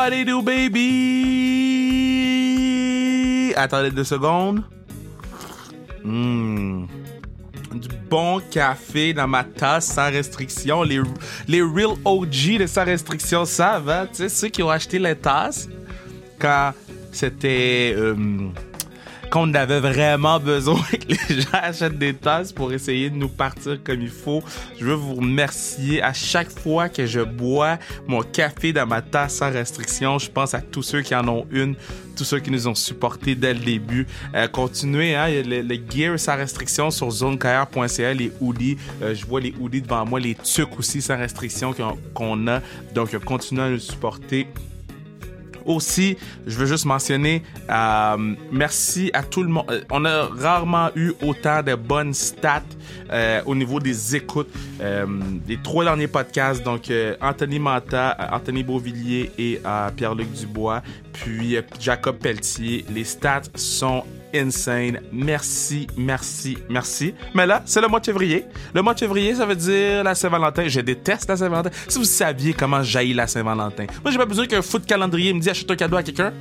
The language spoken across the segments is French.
What it do, baby? Attendez deux secondes. Mmh. Du bon café dans ma tasse sans restriction. Les, les real OG de sans restriction savent, hein? Tu sais, ceux qui ont acheté les tasses quand c'était. Euh, quand on avait vraiment besoin que les gens achètent des tasses pour essayer de nous partir comme il faut. Je veux vous remercier à chaque fois que je bois mon café dans ma tasse sans restriction. Je pense à tous ceux qui en ont une, tous ceux qui nous ont supportés dès le début. Euh, continuez, hein, le, le, gear sans restriction sur zonekr.ca, les hoodies. Euh, je vois les hoodies devant moi, les tucs aussi sans restriction qu'on a. Donc, continuez à nous supporter. Aussi, je veux juste mentionner, euh, merci à tout le monde. Euh, on a rarement eu autant de bonnes stats euh, au niveau des écoutes. Les trois derniers podcasts, donc Anthony Manta, Anthony Beauvillier et Pierre-Luc Dubois, puis Jacob Pelletier. Les stats sont insane. Merci, merci, merci. Mais là, c'est le mois de février. Le mois de février, ça veut dire la Saint-Valentin. Je déteste la Saint-Valentin. Si vous saviez comment jaillit la Saint-Valentin. Moi, j'ai pas besoin qu'un foot calendrier me dise achète un cadeau à quelqu'un.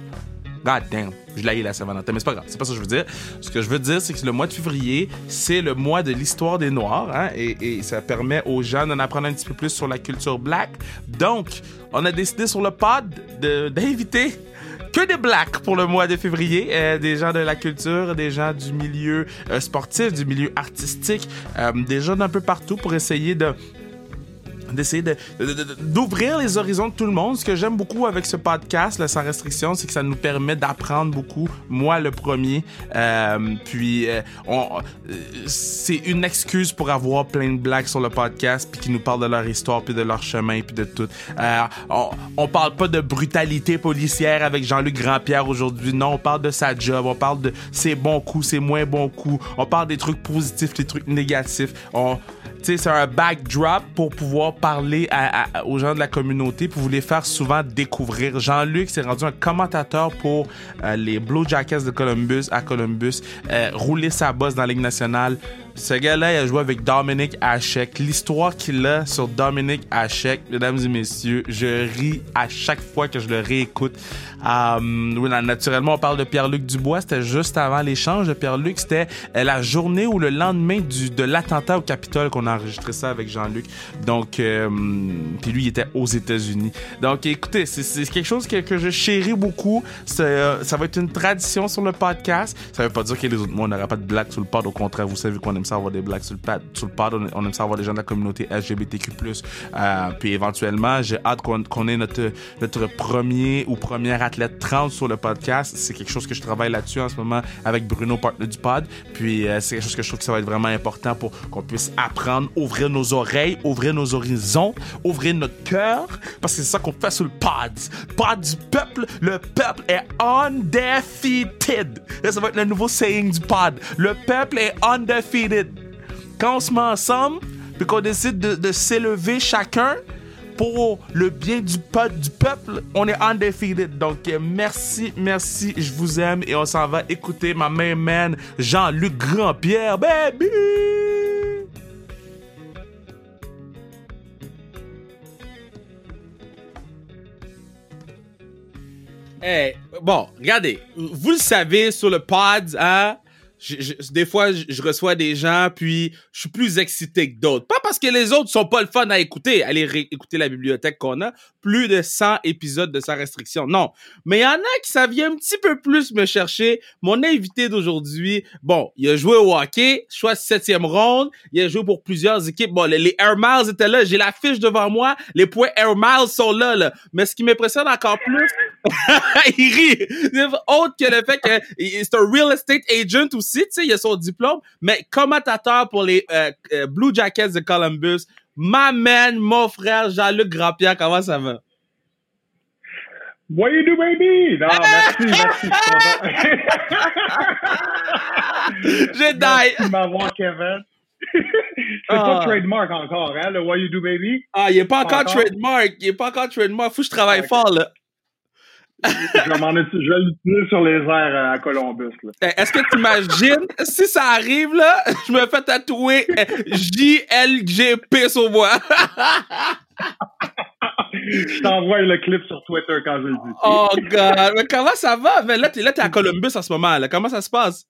God damn, je l'ai la Saint-Valentin, mais c'est pas grave, c'est pas ça que je veux dire. Ce que je veux dire, c'est que le mois de février, c'est le mois de l'histoire des Noirs, hein, et, et, ça permet aux gens d'en apprendre un petit peu plus sur la culture black. Donc, on a décidé sur le pod d'inviter que des blacks pour le mois de février, euh, des gens de la culture, des gens du milieu euh, sportif, du milieu artistique, euh, des gens d'un peu partout pour essayer de d'essayer d'ouvrir de, les horizons de tout le monde. Ce que j'aime beaucoup avec ce podcast, sans restriction, c'est que ça nous permet d'apprendre beaucoup. Moi, le premier. Euh, puis, euh, on, euh, c'est une excuse pour avoir plein de blagues sur le podcast, puis qui nous parlent de leur histoire, puis de leur chemin, puis de tout. On, on parle pas de brutalité policière avec Jean-Luc Grandpierre aujourd'hui. Non, on parle de sa job. On parle de ses bons coups, ses moins bons coups. On parle des trucs positifs, des trucs négatifs. On c'est un backdrop pour pouvoir parler aux gens de la communauté, pour vous les faire souvent découvrir. Jean-Luc s'est rendu un commentateur pour euh, les Blue Jackets de Columbus à Columbus, euh, rouler sa bosse dans la Ligue nationale. Ce gars-là, il a joué avec Dominic Hachek. L'histoire qu'il a sur Dominic Hachek, mesdames et messieurs, je ris à chaque fois que je le réécoute. Oui, naturellement, on parle de Pierre-Luc Dubois. C'était juste avant l'échange de Pierre-Luc. C'était euh, la journée ou le lendemain du, de l'attentat au Capitole qu'on a enregistré ça avec Jean-Luc. Donc, euh, puis lui, il était aux États-Unis. Donc, écoutez, c'est quelque chose que, que je chéris beaucoup. Euh, ça va être une tradition sur le podcast. Ça veut pas dire que les autres mois, on n'aura pas de blagues sur le pod. Au contraire, vous savez qu'on aime ça avoir des blagues sur le pad, sur le pod. On, aime ça avoir des gens de la communauté LGBTQ+. Euh, puis éventuellement, j'ai hâte qu'on qu ait notre, notre premier ou première athlète trans sur le podcast. C'est quelque chose que je travaille là-dessus en ce moment avec Bruno, partenaire du pod. Puis euh, c'est quelque chose que je trouve que ça va être vraiment important pour qu'on puisse apprendre, ouvrir nos oreilles, ouvrir nos horizons, ouvrir notre cœur. Parce que c'est ça qu'on fait sur le pod. Pod du peuple. Le peuple est undefeated. Et ça va être le nouveau saying du pod. Le peuple est undefeated quand on se met ensemble, puis qu'on décide de, de s'élever chacun pour le bien du, peuple, on est undefeated. Donc, euh, merci, merci, je vous aime et on s'en va écouter ma main man, Jean-Luc Grandpierre, baby! Hey, bon, regardez, vous le savez sur le pod, hein? Je, je, des fois, je, je, reçois des gens, puis je suis plus excité que d'autres. Pas parce que les autres sont pas le fun à écouter. Allez écouter la bibliothèque qu'on a. Plus de 100 épisodes de sa restriction. Non. Mais il y en a qui ça vient un petit peu plus me chercher. Mon invité d'aujourd'hui, bon, il a joué au hockey, choix septième ronde. Il a joué pour plusieurs équipes. Bon, les, les Air Miles étaient là. J'ai la fiche devant moi. Les points Air Miles sont là, là. Mais ce qui m'impressionne encore plus, il rit. Autre que le fait que c'est un real estate agent aussi tu sais, il a son diplôme, mais commentateur pour les euh, euh, Blue Jackets de Columbus. Ma man, mon frère Jean-Luc Grandpierre, comment ça va? What you do, baby? Non, merci, merci. J'ai die. Merci m'avoir, Kevin. C'est ah. pas trademark encore, hein, le What you do, baby? Ah, il est pas, pas encore, encore? trademark. Il est pas encore trademark. Faut que je travaille okay. fort, là je vais l'utiliser sur les airs à Columbus. Est-ce que tu imagines, si ça arrive, là, je me fais tatouer JLGP sur moi. je t'envoie le clip sur Twitter quand je le dis. Oh, God. Mais comment ça va? Mais là, t'es là, t'es à Columbus en ce moment. Là. Comment ça se passe?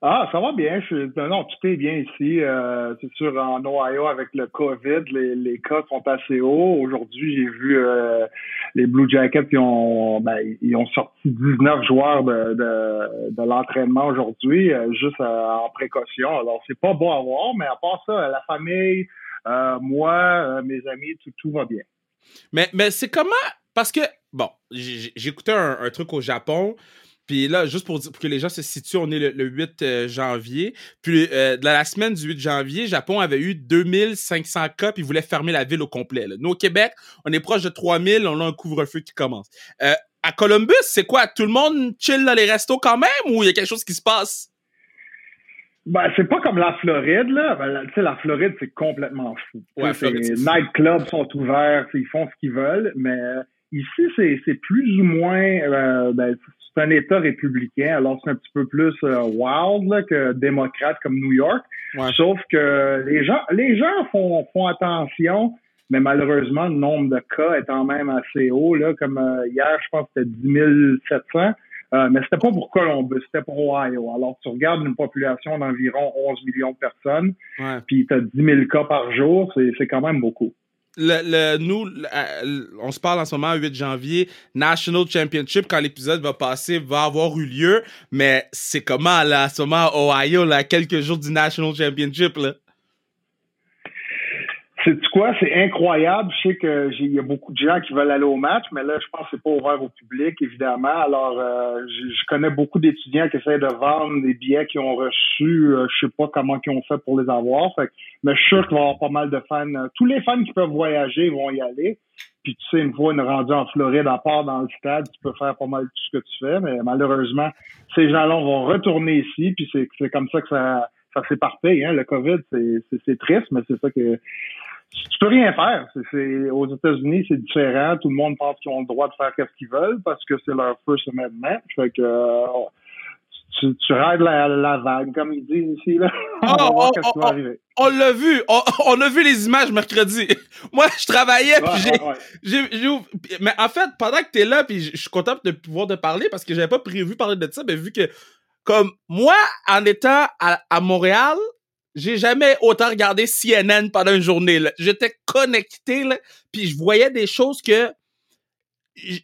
Ah, ça va bien. non, tout est bien ici. Euh, c'est sûr, en Ohio, avec le COVID, les, les cas sont assez hauts. Aujourd'hui, j'ai vu euh, les Blue Jackets qui ont ben, ils ont sorti 19 joueurs de, de, l'entraînement aujourd'hui, euh, juste en précaution. Alors, c'est pas beau à voir, mais à part ça, la famille, moi, mes amis, tout, tout va bien. Mais, mais c'est comment... Parce que, bon, écouté un, un truc au Japon, puis là, juste pour, que les gens se situent, on est le, 8 euh, janvier. Puis euh, dans la semaine du 8 janvier, Japon avait eu 2500 cas, puis ils voulaient fermer la ville au complet. Nous, au Québec, on est proche de 3000, on a un couvre-feu qui commence. Euh, à Columbus, c'est quoi? Tout le monde chill dans les restos quand même ou il y a quelque chose qui se passe? Ben, c'est pas comme la Floride, là. Ben, tu sais, la Floride, c'est complètement fou. Ouais, les nightclubs sont ouverts, ils font ce qu'ils veulent, mais ici, c'est plus ou moins, ben, c'est un État républicain, alors c'est un petit peu plus euh, wild que démocrate comme New York. Sauf que les gens, les gens font, font attention, mais malheureusement, le nombre de cas est quand même assez haut. Là, comme euh, hier, je pense que c'était 10 700. Euh, mais c'était pas pour Columbus, c'était pour Ohio. Alors, tu regardes une population d'environ 11 millions de personnes, puis tu as 10 000 cas par jour, c'est quand même beaucoup le, nous, on se parle en ce moment, 8 janvier, National Championship, quand l'épisode va passer, va avoir eu lieu, mais c'est comment, là, en ce moment, Ohio, là, quelques jours du National Championship, là? C'est quoi? C'est incroyable. Je sais qu'il y a beaucoup de gens qui veulent aller au match, mais là, je pense que c'est pas ouvert au public, évidemment. Alors, euh, je, connais beaucoup d'étudiants qui essaient de vendre des billets qu'ils ont reçus. Euh, je sais pas comment ils ont fait pour les avoir. mais je suis sûr qu'il va y avoir pas mal de fans. Tous les fans qui peuvent voyager vont y aller. Puis tu sais, une fois une rendue en Floride, à part dans le stade, tu peux faire pas mal tout ce que tu fais. Mais malheureusement, ces gens-là vont retourner ici. Puis c'est comme ça que ça, ça s'éparpille. Hein. Le COVID, c'est triste, mais c'est ça que tu peux rien faire. C'est, aux États-Unis, c'est différent. Tout le monde pense qu'ils ont le droit de faire ce qu'ils veulent parce que c'est leur First Amendment. Fait que euh, tu, tu raides la, vague, comme ils disent ici. Là. on va voir ce qui va arriver. On l'a vu. On, a vu les images mercredi. Moi, je travaillais, j'ai, Mais en fait, pendant que tu es là, puis je suis content de pouvoir te parler parce que j'avais pas prévu parler de ça, mais vu que, comme moi, en étant à Montréal, j'ai jamais autant regardé CNN pendant une journée. J'étais connecté, là, puis je voyais des choses que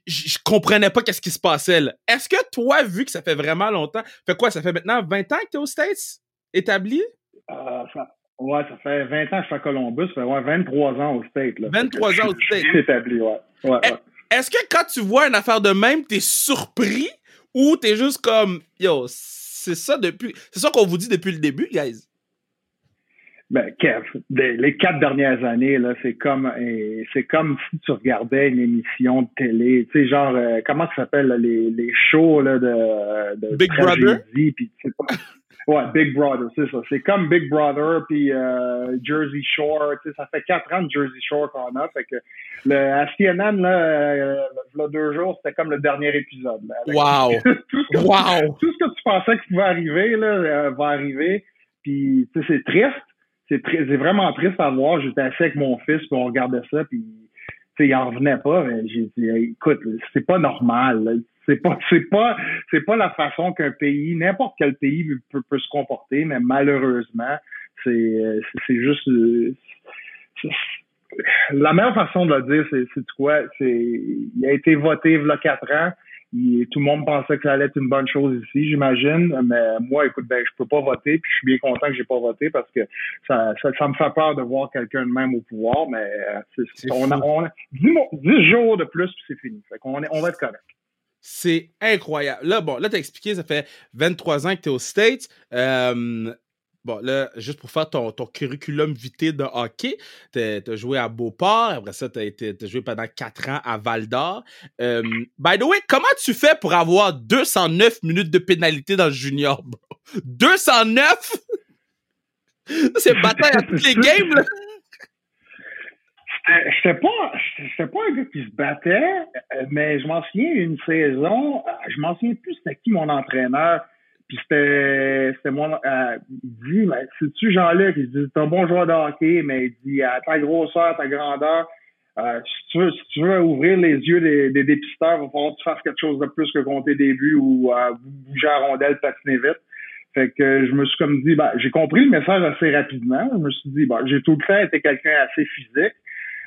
je, comprenais pas qu'est-ce qui se passait. Est-ce que toi, vu que ça fait vraiment longtemps, fait quoi, ça fait maintenant 20 ans que tu es aux States, établi? Euh, ça, ouais, ça fait 20 ans que je suis à Columbus, ça fait ouais, 23 ans aux States. Là. 23 ans aux States. établi, ouais. ouais, Est-ce que quand tu vois une affaire de même, t'es surpris ou t'es juste comme, yo, c'est ça depuis, c'est ça qu'on vous dit depuis le début, guys? Ben, Kev, les quatre dernières années, là, c'est comme c'est comme si tu regardais une émission de télé, tu sais, genre euh, comment ça s'appelle les, les shows là, de, de Big Brother? Ouais, Big Brother, c'est ça. C'est comme Big Brother puis euh, Jersey Shore, tu sais, ça fait quatre ans de Jersey Shore qu'on a, fait que le à CNN là, euh, deux jours, c'était comme le dernier épisode. Là, wow. tout, ce que, tout ce que tu pensais qu'il pouvait arriver là, euh, va arriver. Puis, tu sais, c'est triste c'est vraiment triste à voir. J'étais assis avec mon fils, puis on regardait ça, puis il en revenait pas. J'ai dit, écoute, c'est pas normal. C'est pas, c'est pas, c'est pas la façon qu'un pays, n'importe quel pays peut, peut, se comporter, mais malheureusement, c'est, c'est juste, la meilleure façon de le dire, c'est quoi? C'est, il a été voté il y a quatre ans tout le monde pensait que ça allait être une bonne chose ici, j'imagine. Mais moi, écoute, ben, je peux pas voter, puis je suis bien content que j'ai pas voté parce que ça, ça, me fait peur de voir quelqu'un de même au pouvoir. Mais euh, on, a, on 10, jours de plus, puis c'est fini. Fait qu'on on va être correct. C'est incroyable. Là, bon, là, t'as expliqué, ça fait 23 ans que tu es aux States. Euh, Bon, là, juste pour faire ton, ton curriculum vitae de hockey, tu as joué à Beauport, après ça, tu as, joué pendant quatre ans à Val d'Or. by the way, comment tu fais pour avoir 209 minutes de pénalité dans le junior, bro? 209? C'est bataille à toutes les games, là! J'étais pas, j'étais pas un gars qui se battait, euh, mais je m'en souviens une saison, euh, je m'en souviens plus c'était qui mon entraîneur. Puis c'était, c'était moi, euh, il dit, mais c'est-tu Jean-Luc? Il dit, t'es un bon joueur de hockey, mais il dit, à ta grosseur, ta grandeur, Euh, si, tu veux, si tu veux ouvrir les yeux des, des dépisteurs, il va falloir que tu fasses quelque chose de plus que compter des buts ou euh, bouger à rondelle, patiner vite. Fait que je me suis comme dit, ben, j'ai compris le message assez rapidement. Je me suis dit, ben, j'ai tout le temps été quelqu'un assez physique.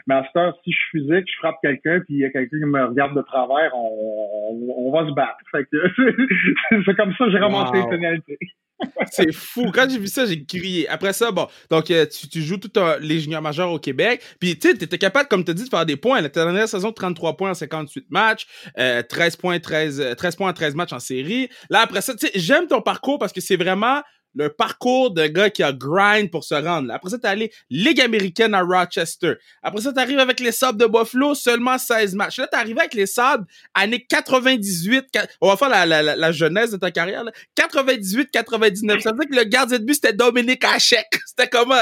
Mais à cette heure, si je suis physique, je frappe quelqu'un, puis il y a quelqu'un qui me regarde de travers, on, on, va se battre. Fait que c'est comme ça que j'ai ramassé les pénalités. C'est fou. Quand j'ai vu ça, j'ai crié. Après ça, bon, donc euh, tu, tu, joues tout les juniors majeurs au Québec. Puis tu sais, étais capable, comme tu as dit, de faire des points. La dernière saison, 33 points en 58 matchs, euh, 13 points, 13, 13 points en 13 matchs en série. Là, après ça, tu sais, j'aime ton parcours parce que c'est vraiment le parcours de gars qui a grind pour se rendre. Après ça, t'es allé Ligue américaine à Rochester. Après ça, t'arrives avec les Sabres de Buffalo, seulement 16 matchs. Là, t'es arrivé avec les Sabres, année 98. On va faire la, la, la, jeunesse de ta carrière. 98-99. Ça veut dire que le gardien de but, c'était Dominique Hachek. C'était comment?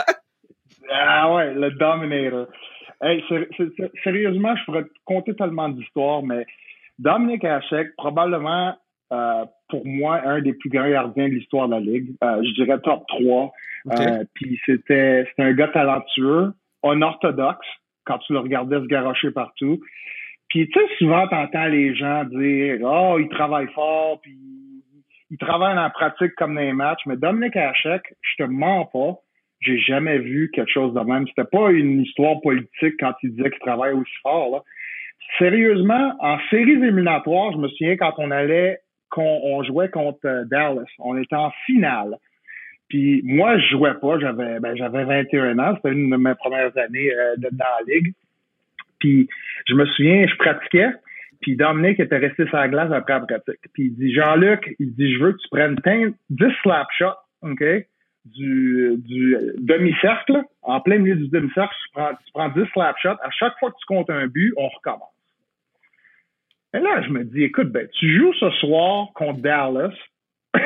Ah ouais, le Dominator. Hey, sérieusement, je pourrais te compter tellement d'histoires, mais Dominique Hachek, probablement euh, pour moi, un des plus grands gardiens de l'histoire de la Ligue. Euh, je dirais top 3. Euh, puis c'était un gars talentueux, unorthodoxe, quand tu le regardais se garocher partout. Puis tu sais, souvent, t'entends les gens dire « Oh, il travaille fort, puis il travaille en pratique comme dans les matchs. » Mais Dominique Hachek, je te mens pas, j'ai jamais vu quelque chose de même. C'était pas une histoire politique quand il disait qu'il travaille aussi fort. Là. Sérieusement, en séries éliminatoires, je me souviens quand on allait qu'on jouait contre euh, Dallas. On était en finale. Puis moi, je jouais pas. J'avais ben, j'avais 21 ans. C'était une de mes premières années euh, dans la ligue. Puis je me souviens, je pratiquais. Puis Dominique était resté sur la glace après la pratique. Puis il dit Jean-Luc, il dit je veux que tu prennes 10 slap shots, OK? Du, du demi-cercle, en plein milieu du demi-cercle, tu prends, tu prends 10 slap shots. À chaque fois que tu comptes un but, on recommence. Et là, je me dis, écoute, ben, tu joues ce soir contre Dallas.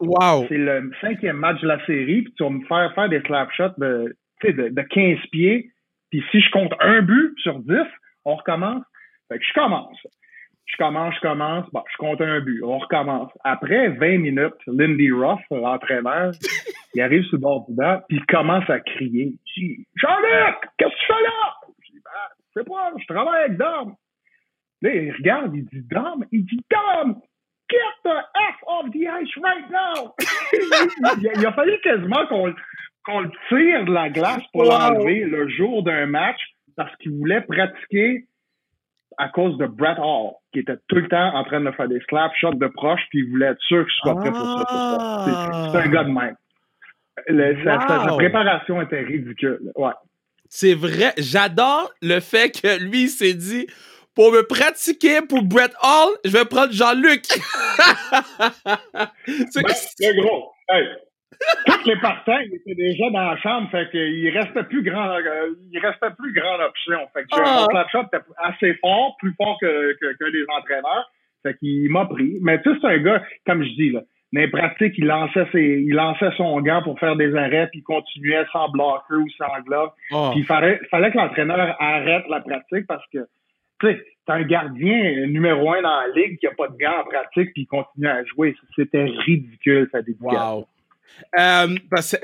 wow! C'est le cinquième match de la série, puis tu vas me faire faire des slapshots de, de, de 15 pieds. Puis si je compte un but sur 10, on recommence. Fait que je commence. Je commence, je commence. Bon, je compte un but. On recommence. Après 20 minutes, Lindy Ruff, l'entraîneur, il arrive sur le bord du banc, puis il commence à crier. Jean-Luc, qu'est-ce que tu fais là? Je dis, ben, c'est pas, je travaille avec Dom. Là, il regarde, il dit Dom, il dit Dom, get the F off the ice right now! il, a, fallu quasiment qu'on le tire de la glace pour l'enlever le jour d'un match parce qu'il voulait pratiquer à cause de Brett Hall, qui était tout le temps en train de faire des slap shots de proche, puis il voulait être sûr qu'il soit prêt pour ça. C'est un gars de même. sa, préparation était ridicule. Ouais. C'est vrai. J'adore le fait que lui, il s'est dit pour me pratiquer pour Brett Hall, je vais prendre Jean-Luc. c'est ben, gros. Hey. Tous les partants, étaient déjà dans la chambre, fait qu'il restait plus grand, euh, il restait plus grande option. Fait que ah. mon shot était assez fort, plus fort que, que, que les entraîneurs. Fait qu'il m'a pris. Mais tu sais, c'est un gars, comme je dis, là, dans les pratiques, il lançait ses, il lançait son gant pour faire des arrêts, puis il continuait sans bloquer ou sans glove. Ah. Puis il fallait, fallait que l'entraîneur arrête la pratique parce que c'est un gardien numéro un dans la ligue qui n'a pas de gants en pratique puis il continue à jouer. C'était ridicule, ça Wow. Euh,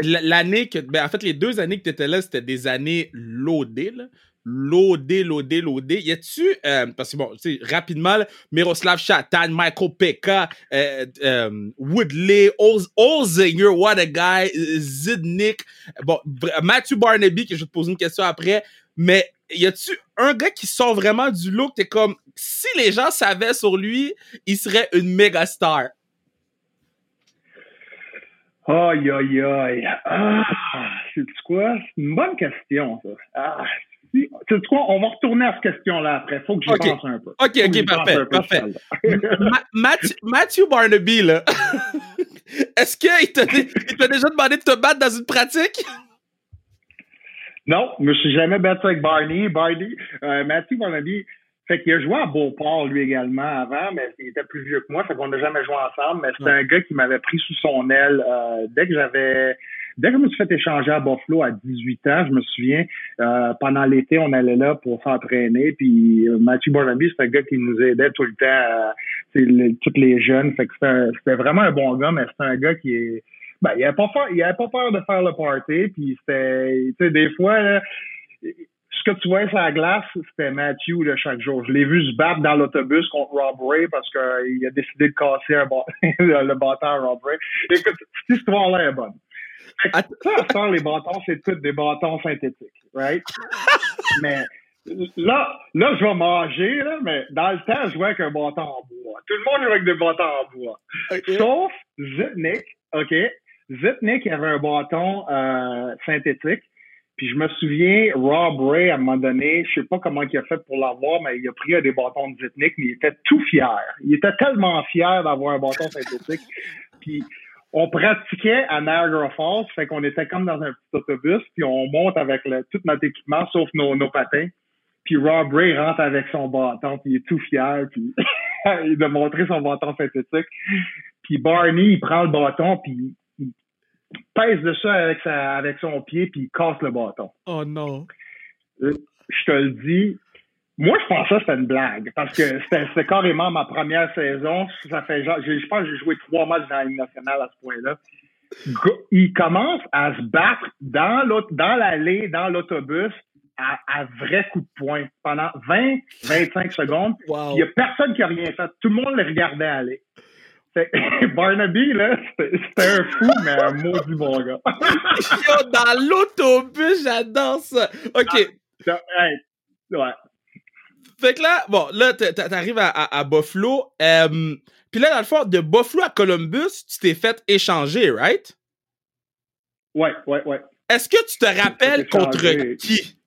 l'année que, ben, en fait, les deux années que tu étais là, c'était des années loadées, là. Loadé, loadé, loadé. Y a-tu, euh, parce que bon, tu sais, rapidement, Miroslav Chatan, Michael Pekka, euh, euh, Woodley, Olzinger, what a guy, Zidnik, bon, Matthew Barnaby, que je vais te poser une question après, mais y a-tu un gars qui sort vraiment du look, t'es comme, si les gens savaient sur lui, il serait une méga star? Aïe, aïe, aïe. Ah, c'est quoi? C'est une bonne question, ça. Ah, tu quoi? On va retourner à cette question-là après. Faut que j'y pense un peu. OK, OK, parfait, parfait. Matthew, Barnaby, là, est-ce qu'il t'a déjà demandé de te battre dans une pratique? Non, je me suis jamais battu avec Barney. Barney, euh, Matthew Barnaby, fait qu'il a joué à Beauport, lui également, avant, mais il était plus vieux que moi, fait qu'on n'a jamais joué ensemble, mais c'est un gars qui m'avait pris sous son aile euh, dès que j'avais dès que je me suis fait échanger à Buffalo à 18 ans, je me souviens, euh, pendant l'été, on allait là pour s'entraîner, puis euh, Matthew Barnaby, c'est un gars qui nous aidait tout le temps, euh, tous les jeunes, fait que c'était vraiment un bon gars, mais c'est un gars qui est ben, il avait pas peur, il avait pas peur de faire le party, puis c'était, tu sais, des fois, là, ce que tu vois sur la glace, c'était Matthew de chaque jour. Je l'ai vu se battre dans l'autobus contre Rob Ray parce qu'il a décidé de casser un le bâton à Rob Ray. Écoute, cette histoire-là est bonne. Ça, ça, les bâtons, c'est tous des bâtons synthétiques, right? mais là, là, je vais manger, là, mais dans le temps, je jouais avec un bâton en bois. Tout le monde jouait avec des bâtons en bois. Sauf Zitnik, OK? Zitnik avait un bâton euh, synthétique. Puis je me souviens, Rob Ray, à un moment donné, je sais pas comment il a fait pour l'avoir, mais il a pris des bâtons de Zitnik, mais il était tout fier. Il était tellement fier d'avoir un bâton synthétique. Puis on pratiquait à Niagara Falls, fait qu'on était comme dans un petit autobus, puis on monte avec le, tout notre équipement, sauf nos, nos patins. Puis Rob Ray rentre avec son bâton, puis il est tout fier, puis il de montrer son bâton synthétique. Puis Barney, il prend le bâton, puis il pèse avec, sa, avec son pied, puis il casse le bâton. Oh non. Euh, je te le dis, moi, je pensais que c'était une blague parce que c'était carrément ma première saison. Ça fait genre, je pense que j'ai joué trois matchs dans la Ligue nationale à ce point-là. Il commence à se battre dans dans l'allée, dans l'autobus, à, à vrai coup de poing pendant 20, 25 secondes. Il y a personne qui a rien fait. Tout le monde le regardait aller. Barnaby, là, c'était un fou, mais un maudit bon gars. dans l'autobus, j'adore ça. OK. Ah, ouais. Fait que là, bon, là, t'arrives à, à, Buffalo. Euh, Puis là, dans le fond, de Buffalo à Columbus, tu t'es fait échanger, right? Ouais, ouais, ouais. Est-ce que tu te rappelles contre qui?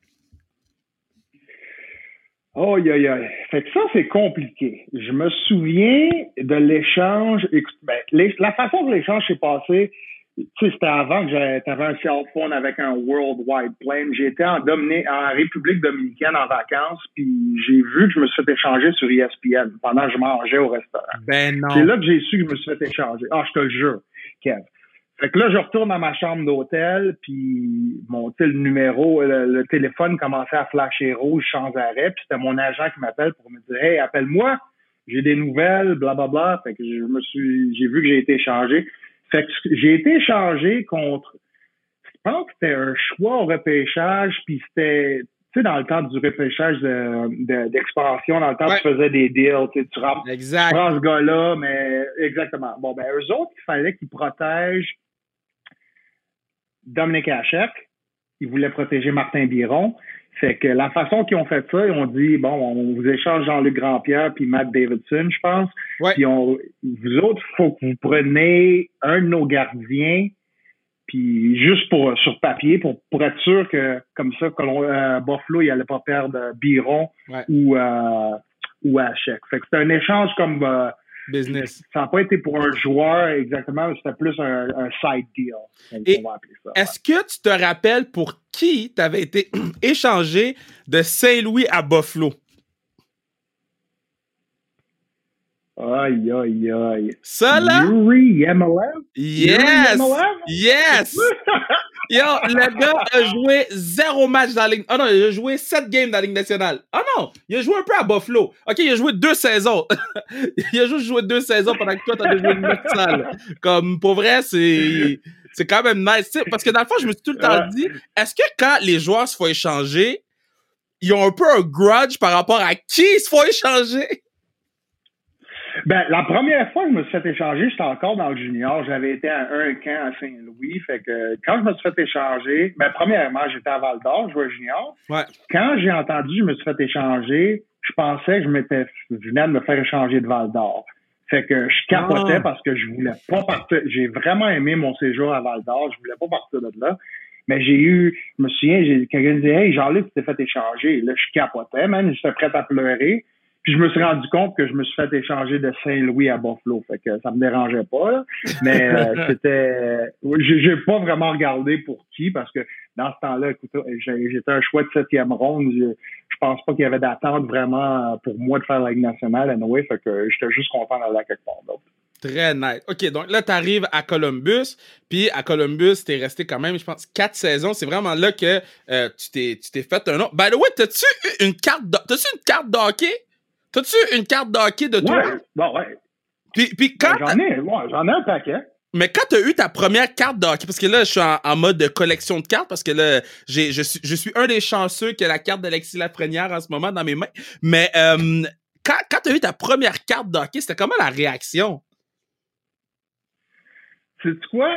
Oh, aïe, aïe. Fait que ça, c'est compliqué. Je me souviens de l'échange. Écoute, ben, la façon que l'échange s'est passé, tu sais, c'était avant que j'avais un cell phone avec un worldwide plan. J'étais en, en République dominicaine en vacances, puis j'ai vu que je me suis fait échanger sur ESPN pendant que je mangeais au restaurant. Ben non. C'est là que j'ai su que je me suis fait échanger. Ah, je te le jure, Kev. Fait que là, je retourne à ma chambre d'hôtel, puis mon le numéro, le, téléphone commençait à flasher rouge sans arrêt, puis c'était mon agent qui m'appelle pour me dire Hey, appelle-moi, j'ai des nouvelles, blablabla. Bla, bla. Fait que je me suis j'ai vu que j'ai été échangé. Fait que j'ai été échangé contre je pense que c'était un choix au repêchage, puis c'était tu sais, dans le temps du repêchage d'expansion, dans le temps, tu faisais des deals, tu, tu, prends ce gars-là, mais exactement. Bon, ben, eux autres, il fallait qu'ils protègent Dominique Hachek. Ils voulaient protéger Martin Biron. Fait que la façon qu'ils ont fait ça, ils ont dit bon, on vous échange Jean-Luc Grandpierre puis Matt Davidson, je pense. Puis on, vous autres, faut que vous preniez un de nos gardiens, puis juste pour sur papier, pour, pour être sûr que comme ça, que euh, Buffalo, il allait pas perdre Biron ou euh, ou Hachek. Fait que c'est un échange comme euh, business. Ça n'a pas été pour un joueur exactement, c'était plus un, side deal. Est-ce que tu te rappelles pour qui tu avais été échangé de Saint-Louis à Buffalo? Aïe, aïe, aïe. Ça, là? Yuri? Yes! Yes! Yo, le gars a joué zéro match dans la Ligue. Ah non, il a joué sept games dans la Ligue nationale. Ah non, il a joué un peu à Buffalo. Ok, il a joué deux saisons. il a juste joué deux saisons pendant que toi, t'as joué une autre salle. Comme, pour vrai, c'est, c'est quand même nice. parce que dans le fond, je me suis tout le temps dit, est-ce que quand les joueurs se font échanger, ils ont un peu un grudge par rapport à qui ils se font échanger? Ben, la première fois que je me suis fait échanger, j'étais encore dans le junior. J'avais été à un camp à Saint-Louis. Fait que quand je me suis fait échanger, ben, premièrement, j'étais à Val d'Or, je jouais junior. Ouais. Quand j'ai entendu que je me suis fait échanger, je pensais que je m'étais, je venais de me faire échanger de Val d'Or. Fait que je capotais ah. parce que je voulais pas partir. J'ai vraiment aimé mon séjour à Val d'Or. Je voulais pas partir de là. Mais j'ai eu, je me souviens, quelqu'un dit, hey, Jean-Luc, tu t'es fait échanger. Là, je capotais, man. J'étais prêt à pleurer. Puis je me suis rendu compte que je me suis fait échanger de Saint-Louis à Buffalo. Fait que ça me dérangeait pas. Mais euh, c'était. J'ai pas vraiment regardé pour qui parce que dans ce temps-là, écoute, j'étais un choix de septième ronde. Je, je pense pas qu'il y avait d'attente vraiment pour moi de faire la Ligue nationale anyway. Fait que j'étais juste content d'aller à quelque part d'autre. Très nice. OK, donc là, tu arrives à Columbus, puis à Columbus, tu es resté quand même, je pense, quatre saisons. C'est vraiment là que euh, tu t'es fait un nom. By the way, t'as-tu une carte t'as-tu une carte d'hockey? T'as-tu une carte d'hockey de toi? Ouais, bon, ouais. Puis, puis quand. Ben, j'en ai, ouais, j'en ai un paquet. Mais quand tu as eu ta première carte de hockey, parce que là, je suis en, mode de collection de cartes, parce que là, j'ai, je, suis, je suis un des chanceux qui a la carte d'Alexis Lafrenière en ce moment dans mes mains. Mais euh, quand, quand tu as eu ta première carte de hockey, c'était comment la réaction? C'est quoi?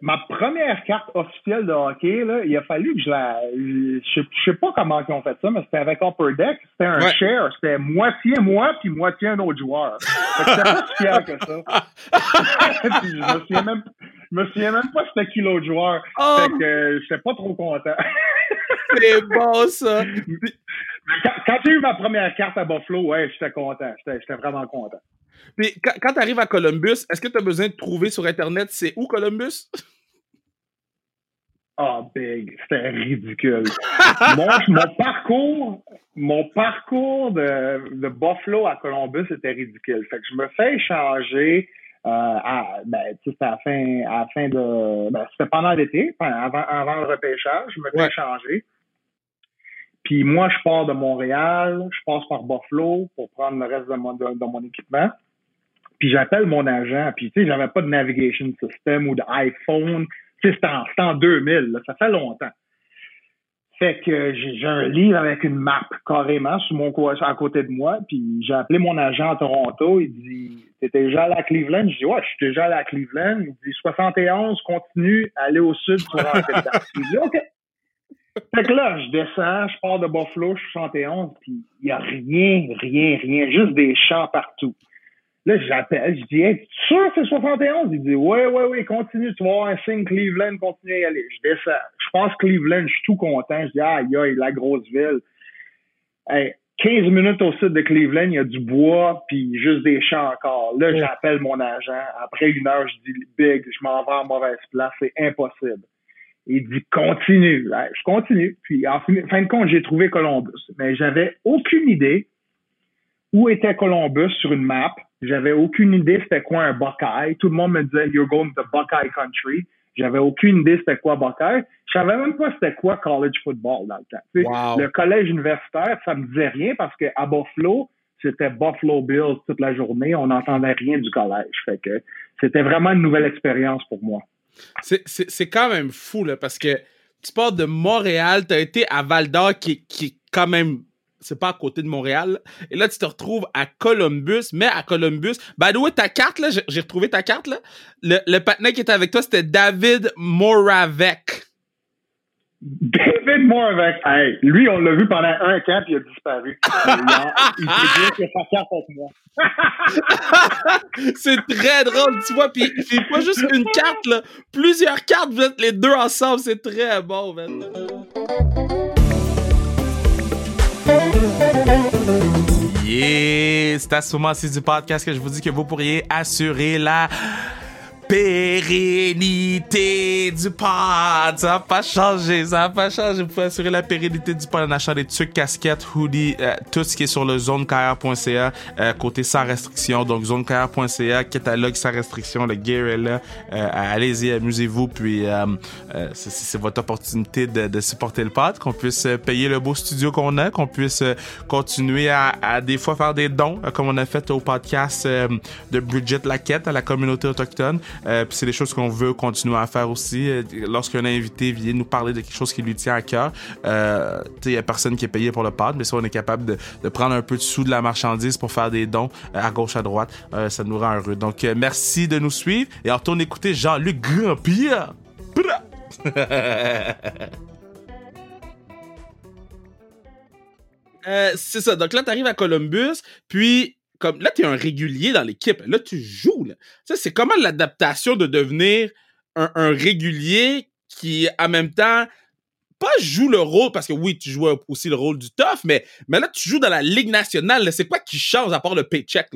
Ma première carte officielle de hockey, là, il a fallu que je la. Je, sais pas comment ils ont fait ça, mais c'était avec Upper Deck. C'était un share. C'était moitié moi puis moitié un autre joueur. J'étais pas si fier que ça. je me souviens même, je me souviens même pas c'était qui l'autre joueur. Oh. Fait que j'étais pas trop content. C'est bon, ça. Quand, quand j'ai eu ma première carte à Buffalo, ouais, j'étais content. J'étais vraiment content. Puis quand, tu arrives à Columbus, est-ce que tu as besoin de trouver sur Internet c'est où Columbus? Ah, oh, big. C'était ridicule. mon parcours, mon parcours de, de, Buffalo à Columbus était ridicule. Fait que je me fais échanger euh, à, ben, c'était à la fin, à la fin de, ben, c'était pendant l'été, avant, avant le repêchage, je me fais échanger. Puis moi, je pars de Montréal, je passe par Buffalo pour prendre le reste de mon, de mon équipement. Puis j'appelle mon agent, puis tu sais, j'avais pas de navigation system ou d'iPhone. Tu sais, c'était en, en, 2000, ça fait longtemps. Fait que j'ai un livre avec une map carrément sur mon à côté de moi, puis j'ai appelé mon agent à Toronto, il dit T'étais déjà allé à Cleveland? Je dis Ouais, je suis déjà allé à Cleveland. Il dit 71, continue, aller au sud, vas rentrer dedans. Je dis OK. Fait que là, je descends, je pars de Buffalo, je suis 71, puis il y a rien, rien, rien, juste des champs partout. Là, j'appelle, je dis, hey, tu sûr c'est 71? Il dit, ouais, ouais, ouais, continue, tu vas avoir un signe Cleveland, continue à y aller. Je descends. Je pense Cleveland, je suis tout content. Je dis, aïe, aïe, la grosse ville. Hey, 15 minutes au sud de Cleveland, il y a du bois, puis juste des champs encore. Là, j'appelle mon agent. Après une heure, je dis, Big, je m'en vais en mauvaise place, c'est impossible. Il dit, continue. je continue. Puis, en fin de compte, j'ai trouvé Columbus. Mais j'avais aucune idée où était Columbus sur une map. J'avais aucune idée c'était quoi un Buckeye. Tout le monde me disait You're going to Buckeye Country. J'avais aucune idée c'était quoi Buckeye. Je savais même pas c'était quoi college football dans le temps. Le collège universitaire, ça me disait rien parce qu'à Buffalo, c'était Buffalo Bills toute la journée. On n'entendait rien du collège. Fait que c'était vraiment une nouvelle expérience pour moi. C'est quand même fou, là, parce que tu pars de Montréal, tu as été à Val d'Or, qui, qui est quand même c'est pas à côté de Montréal. Et là, tu te retrouves à Columbus, mais à Columbus. By the way, ta carte, là, j'ai retrouvé ta carte, là. Le, le qui était avec toi, c'était David Moravec. David Moravec. Hey, lui, on l'a vu pendant un camp, puis il a disparu. il s'est dit que sa carte avec moi. c'est très drôle, tu vois. Puis c'est pas juste une carte, là. Plusieurs cartes, vous êtes les deux ensemble. C'est très bon, maintenant. Yeah, c'est à ce moment-ci du podcast que je vous dis que vous pourriez assurer la pérennité du pod. Ça n'a pas changé, ça n'a pas changé. Vous assurer la pérennité du pod en achetant des trucs, casquettes, hoodies, euh, tout ce qui est sur le euh, côté sans restriction. Donc, zonekr.ca, catalogue sans restriction, le gear là. Euh, allez-y, amusez-vous. Puis, c'est votre opportunité de, de, supporter le pod, qu'on puisse payer le beau studio qu'on a, qu'on puisse continuer à, à, des fois faire des dons, comme on a fait au podcast de Bridget Laquette à la communauté autochtone. Euh, puis c'est des choses qu'on veut continuer à faire aussi. Euh, lorsqu'un invité vient nous parler de quelque chose qui lui tient à cœur, euh, il y a personne qui est payé pour le pod, mais si on est capable de, prendre un peu de sous de la marchandise pour faire des dons à gauche, à droite, ça nous rend heureux. Donc, merci de nous suivre et on retourne écouter Jean-Luc Grandpierre. C'est ça. Donc là, tu arrives à Columbus, puis comme là, tu es un régulier dans l'équipe. Là, tu joues. Là. c'est comment l'adaptation de devenir un, régulier qui, en même temps, pas joue le rôle, parce que oui, tu joues aussi le rôle du tough, mais, mais là, tu joues dans la Ligue nationale. C'est quoi qui change à part le paycheck?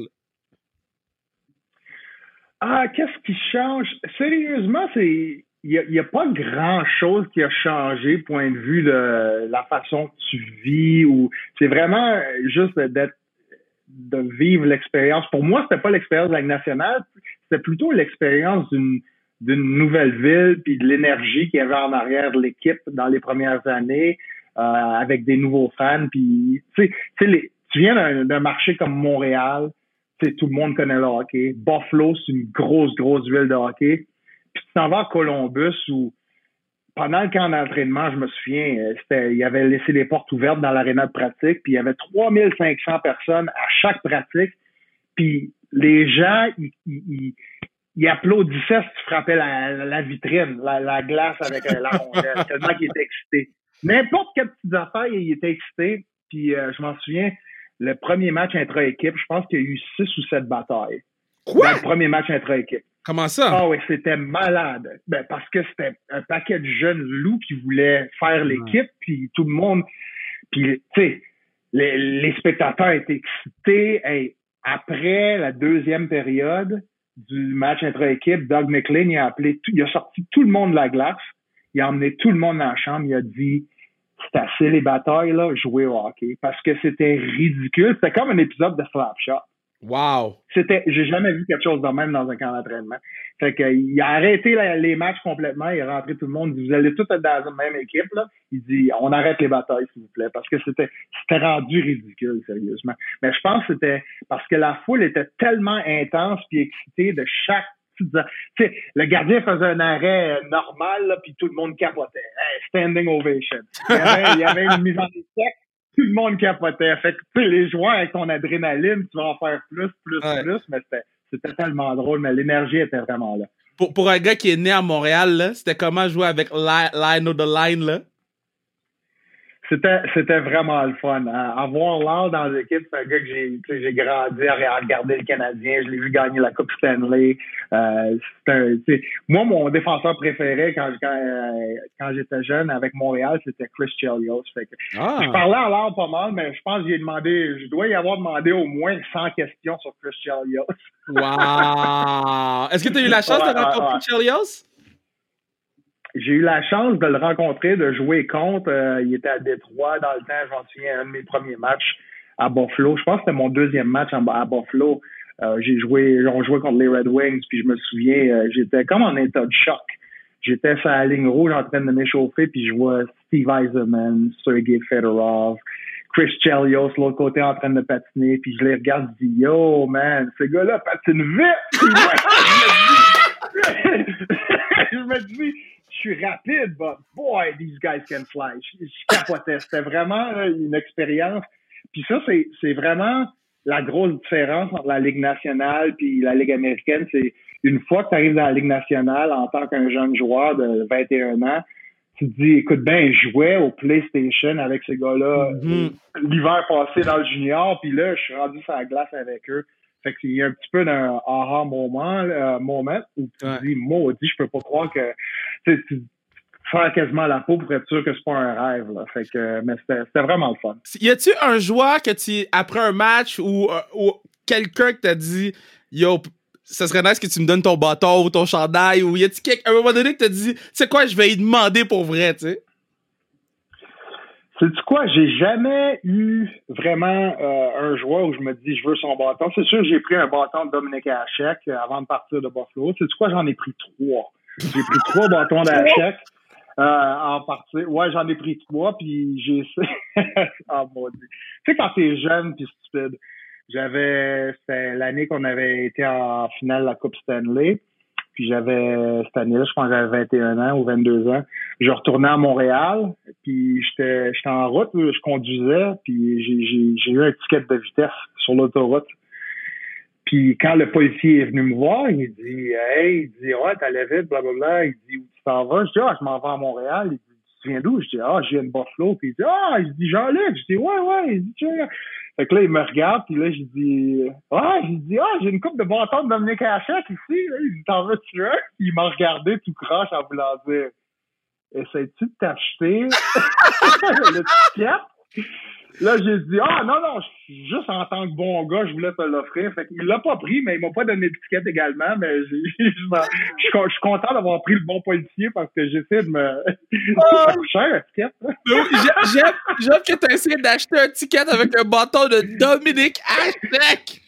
Ah, qu'est-ce qui change? Sérieusement, c'est. Il n'y a, a, pas grand-chose qui a changé, point de vue de la façon que tu vis, ou c'est vraiment juste d'être de vivre l'expérience. Pour moi, c'était pas l'expérience de la nationale, c'était plutôt l'expérience d'une d'une nouvelle ville, puis de l'énergie qu'il y avait en arrière de l'équipe dans les premières années, euh, avec des nouveaux fans. Puis, tu sais, tu viens d'un marché comme Montréal, tout le monde connaît le hockey. Buffalo, c'est une grosse, grosse ville de hockey. Puis tu t'en vas à Columbus où pendant le camp d'entraînement, je me souviens, euh, il avait laissé les portes ouvertes dans l'aréna de pratique, puis il y avait 3500 personnes à chaque pratique. Puis les gens, ils, ils, applaudissaient si tu frappais la, vitrine, la, glace avec la rondelle, tellement qu'ils étaient excités. N'importe quelle petite affaire, ils étaient excités. Puis euh, je m'en souviens, le premier match intra-équipe, je pense qu'il y a eu six ou sept batailles. Quoi? Le premier match intra-équipe. Comment ça? Ah oui, c'était malade. Ben, parce que c'était un paquet de jeunes loups qui voulaient faire l'équipe, puis tout le monde. Puis, tu sais, les, les, spectateurs étaient excités. après la deuxième période du match intra-équipe, Doug McLean il a appelé il a sorti tout le monde de la glace. Il a emmené tout le monde dans la chambre. Il a dit c'est assez les batailles, là, jouer au hockey. Parce que c'était ridicule. C'était comme un épisode de Slapshot. Wow! C'était, j'ai jamais vu quelque chose de même dans un camp d'entraînement. Fait que, il a arrêté les matchs complètement, il a rentré tout le monde, il dit, vous allez tous être dans la même équipe, là. Il dit, on arrête les batailles, s'il vous plaît, parce que c'était, c'était rendu ridicule, sérieusement. Mais je pense que c'était parce que la foule était tellement intense puis excitée de chaque tu sais, le gardien faisait un arrêt normal, là, puis tout le monde capotait. standing ovation. Il y, avait, il y avait une mise en échec tout le monde capotait. Fait que, tu sais, les joueurs avec ton adrénaline, tu vas en faire plus, plus, plus, mais c'était tellement drôle, mais l'énergie était vraiment là. Pour, pour un gars qui est né à Montréal, c'était comment jouer avec Line of the Line, là? C'était c'était vraiment le fun. avoir l'art dans l'équipe, c'est un gars que j'ai j'ai grandi à regarder le Canadien. Je l'ai vu gagner la Coupe Stanley. Euh, un, moi, mon défenseur préféré quand quand, euh, quand j'étais jeune avec Montréal, c'était Chris Chelios. ah. Je parlais à l'art pas mal, mais je pense que j'ai demandé, je dois y avoir demandé au moins 100 questions sur Chris Chelios. wow! Est-ce que tu as eu la chance de rencontrer ouais. Chelios? J'ai eu la chance de le rencontrer, de jouer contre. Euh, il était à Détroit dans le temps, j'en souviens, un de mes premiers matchs à Buffalo. Je pense que c'était mon deuxième match à Buffalo. Euh, j'ai joué, on jouait contre les Red Wings, puis je me souviens, euh, j'étais comme en état de choc. J'étais sur la ligne rouge en train de m'échauffer, puis je vois Steve Eisenman, Sergei Fedorov, Chris Chelios, l'autre côté en train de patiner, puis je les regarde, je dis « Yo, man, ce gars-là patine vite! » Je me dis suis rapide, but boy, these guys can fly. Je, capotais. C'était vraiment une expérience. Puis ça, c'est vraiment la grosse différence entre la Ligue nationale puis la Ligue américaine. C'est une fois que tu arrives dans la Ligue nationale en tant qu'un jeune joueur de 21 ans, tu te dis, écoute bien, je jouais au PlayStation avec ces gars-là mm-hmm. l'hiver passé dans le junior, puis là, je suis rendu sur la glace avec eux. Fait qu'il y a un petit peu d'un aha moment, euh, moment où tu te dis, maudit, je peux pas croire que faire quasiment la peau pour être sûr que c'est pas un rêve. Là. Fait que, mais c'était vraiment le fun. Y a-tu un joueur que tu, après un match ou, euh, ou quelqu'un qui t'a dit, yo, ça serait nice que tu me donnes ton bâton ou ton chandail ou y a-tu quelqu'un, à un moment donné, que t'as dit, c'est quoi, je vais y demander pour vrai, tu sais? Sais-tu quoi? J'ai jamais eu vraiment euh, un joueur où je me dis je veux son bâton. C'est sûr, j'ai pris un bâton de Dominique Hachek euh, avant de partir de Buffalo. Sais-tu quoi? J'en ai pris trois. J'ai pris trois bâtons d'Hachek euh, en partie. Ouais, j'en ai pris trois, puis j'ai... ah, mon Dieu. Tu sais, quand t'es jeune puis stupide, j'avais... C'était l'année qu'on avait été en finale de la Coupe Stanley. Puis j'avais, cette année-là, je pense que j'avais 21 ans ou 22 ans. Je retournais à Montréal, puis j'étais, j'étais en route, je conduisais, puis j'ai, j'ai, eu un ticket de vitesse sur l'autoroute. Puis quand le policier est venu me voir, il dit Hey, il dit Ouais, t'allais vite, blablabla. Il dit Où tu t'en vas? Je dis Ah, je m'en vais à Montréal. Il dit Tu viens d'où? Je dis Ah, je viens de Buffalo. Puis il dit Ah, il dit Jean-Luc. Je dis Ouais, ouais. Il dit Tiens. Fait que là, il me regarde, puis là, je dis Ah, je dis Ah, j'ai une coupe de bâton de Dominique Hachek ici. Il dit T'en veux-tu un? Il m'a regardé tout croche en voulant dire Essayes-tu de t'acheter le ticket? Là, j'ai dit, ah, non, non, juste en tant que bon gars, je voulais te l'offrir. Fait qu'il l'a pas pris, mais il m'a pas donné d'étiquette également, mais je suis content d'avoir pris le bon policier parce que j'essaie de me, oh! cher, l'étiquette. J'aime que tu essayé d'acheter un ticket avec un bâton de Dominique Hashtag.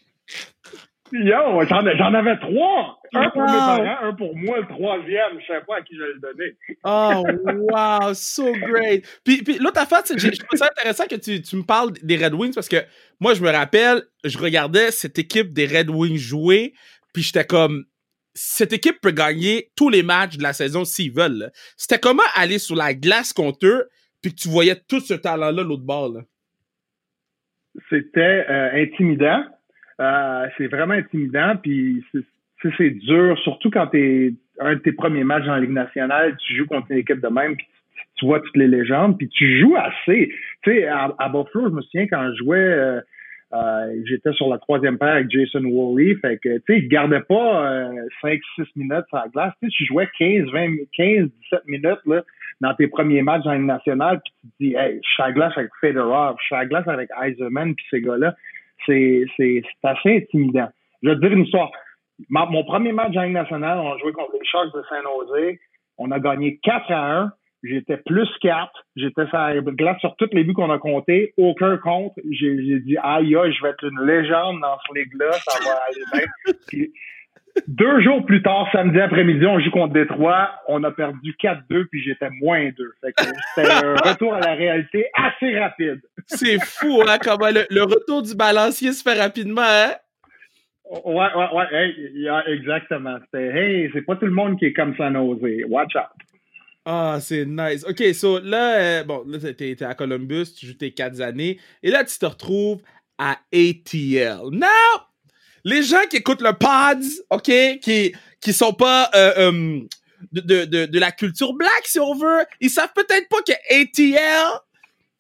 Yo, j'en avais trois. Un pour mes parents, un pour moi, le troisième, je savais pas à qui je le donnais. oh, wow, so great. Puis, puis l'autre affaire, je trouve ça intéressant que tu, tu, me parles des Red Wings parce que moi, je me rappelle, je regardais cette équipe des Red Wings jouer, puis j'étais comme, cette équipe peut gagner tous les matchs de la saison s'ils veulent. C'était comment aller sur la glace contre eux, puis que tu voyais tout ce talent-là l'autre bord? Là? C'était euh, intimidant. Euh, c'est vraiment intimidant, puis c'est dur, surtout quand t'es un de tes premiers matchs la Ligue nationale, tu joues contre une équipe de même, puis tu, vois toutes les légendes, puis tu joues assez. Tu sais, à, à, Buffalo, je me souviens quand je jouais, euh, euh, j'étais sur la troisième paire avec Jason Woolley, fait que, tu sais, il gardait pas 5-6 minutes sur la glace, tu sais, tu jouais 15, 20, 15, 17 minutes, là, dans tes premiers matchs la Ligue nationale, puis tu te dis, hey, je suis à la glace avec Fedorov, je suis à la glace avec Eisenman, puis ces gars-là c'est, assez intimidant. Je vais te dire une histoire. Mon premier match en Ligue nationale, on a joué contre les Sharks de Saint-Nosé. On a gagné 4 à 1. J'étais plus 4. J'étais sur la glace sur toutes les buts qu'on a comptés. Aucun contre. J'ai, dit, aïe, aïe, je vais être une légende dans ce ligue-là. Ça va aller bien. Deux jours plus tard, samedi après-midi, on joue contre Détroit. On a perdu 4-2, puis j'étais moins 2. C'était un retour à la réalité assez rapide. C'est fou, hein, comment le, retour du balancier se fait rapidement, hein? Ouais, ouais, ouais, exactement. C'était, hey, c'est pas tout le monde qui est comme ça nausé. Watch out. Ah, c'est nice. OK, so là, euh, bon, là, t'es, à Columbus, tu joues tes 4 années, et là, tu te retrouves à ATL. Now, les gens qui écoutent le pods, OK, qui, qui sont pas euh, euh, de, de, de, la culture black, si on veut, ils savent peut-être pas que ATL,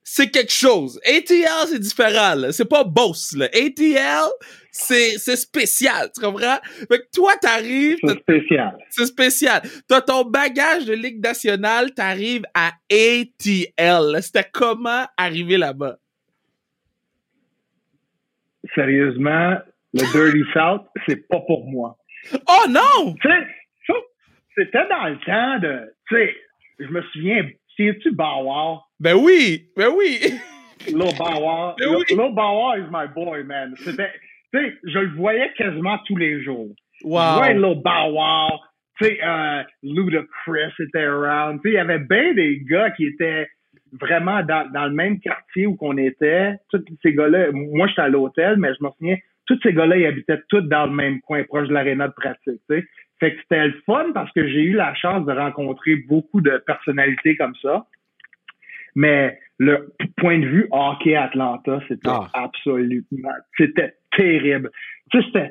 c'est quelque chose. ATL, c'est différent, C'est pas boss, là. ATL, c'est, c'est spécial, tu comprends? Fait que toi, t'arrives... C'est spécial. C'est spécial. T'as ton bagage de Ligue nationale, t'arrives à ATL. C'était comment arriver là-bas? Sérieusement, le Dirty South, c'est pas pour moi. Oh non! Tu sais, c'était dans le temps de, tu sais, je me souviens, sais-tu Bauer? Ben oui, ben oui. Lil Bauer. Ben oui. Lil Bauer is my boy, man. C'était, tu sais, je le voyais quasiment tous les jours. Wow. Je voyais Lil Bauer, tu sais, euh, Ludacris était around. Tu sais, il y avait bien des gars qui étaient vraiment dans, dans le même quartier où qu'on était. Tous ces gars-là, moi, j'étais à l'hôtel, mais je me souviens, tous ces gars-là, ils habitaient tous dans le même coin, proche de l'aréna de pratique. sais. Fait que c'était le fun parce que j'ai eu la chance de rencontrer beaucoup de personnalités comme ça. Mais le point de vue hockey Atlanta, c'était ah. absolument, c'était terrible. Tu sais, c'était,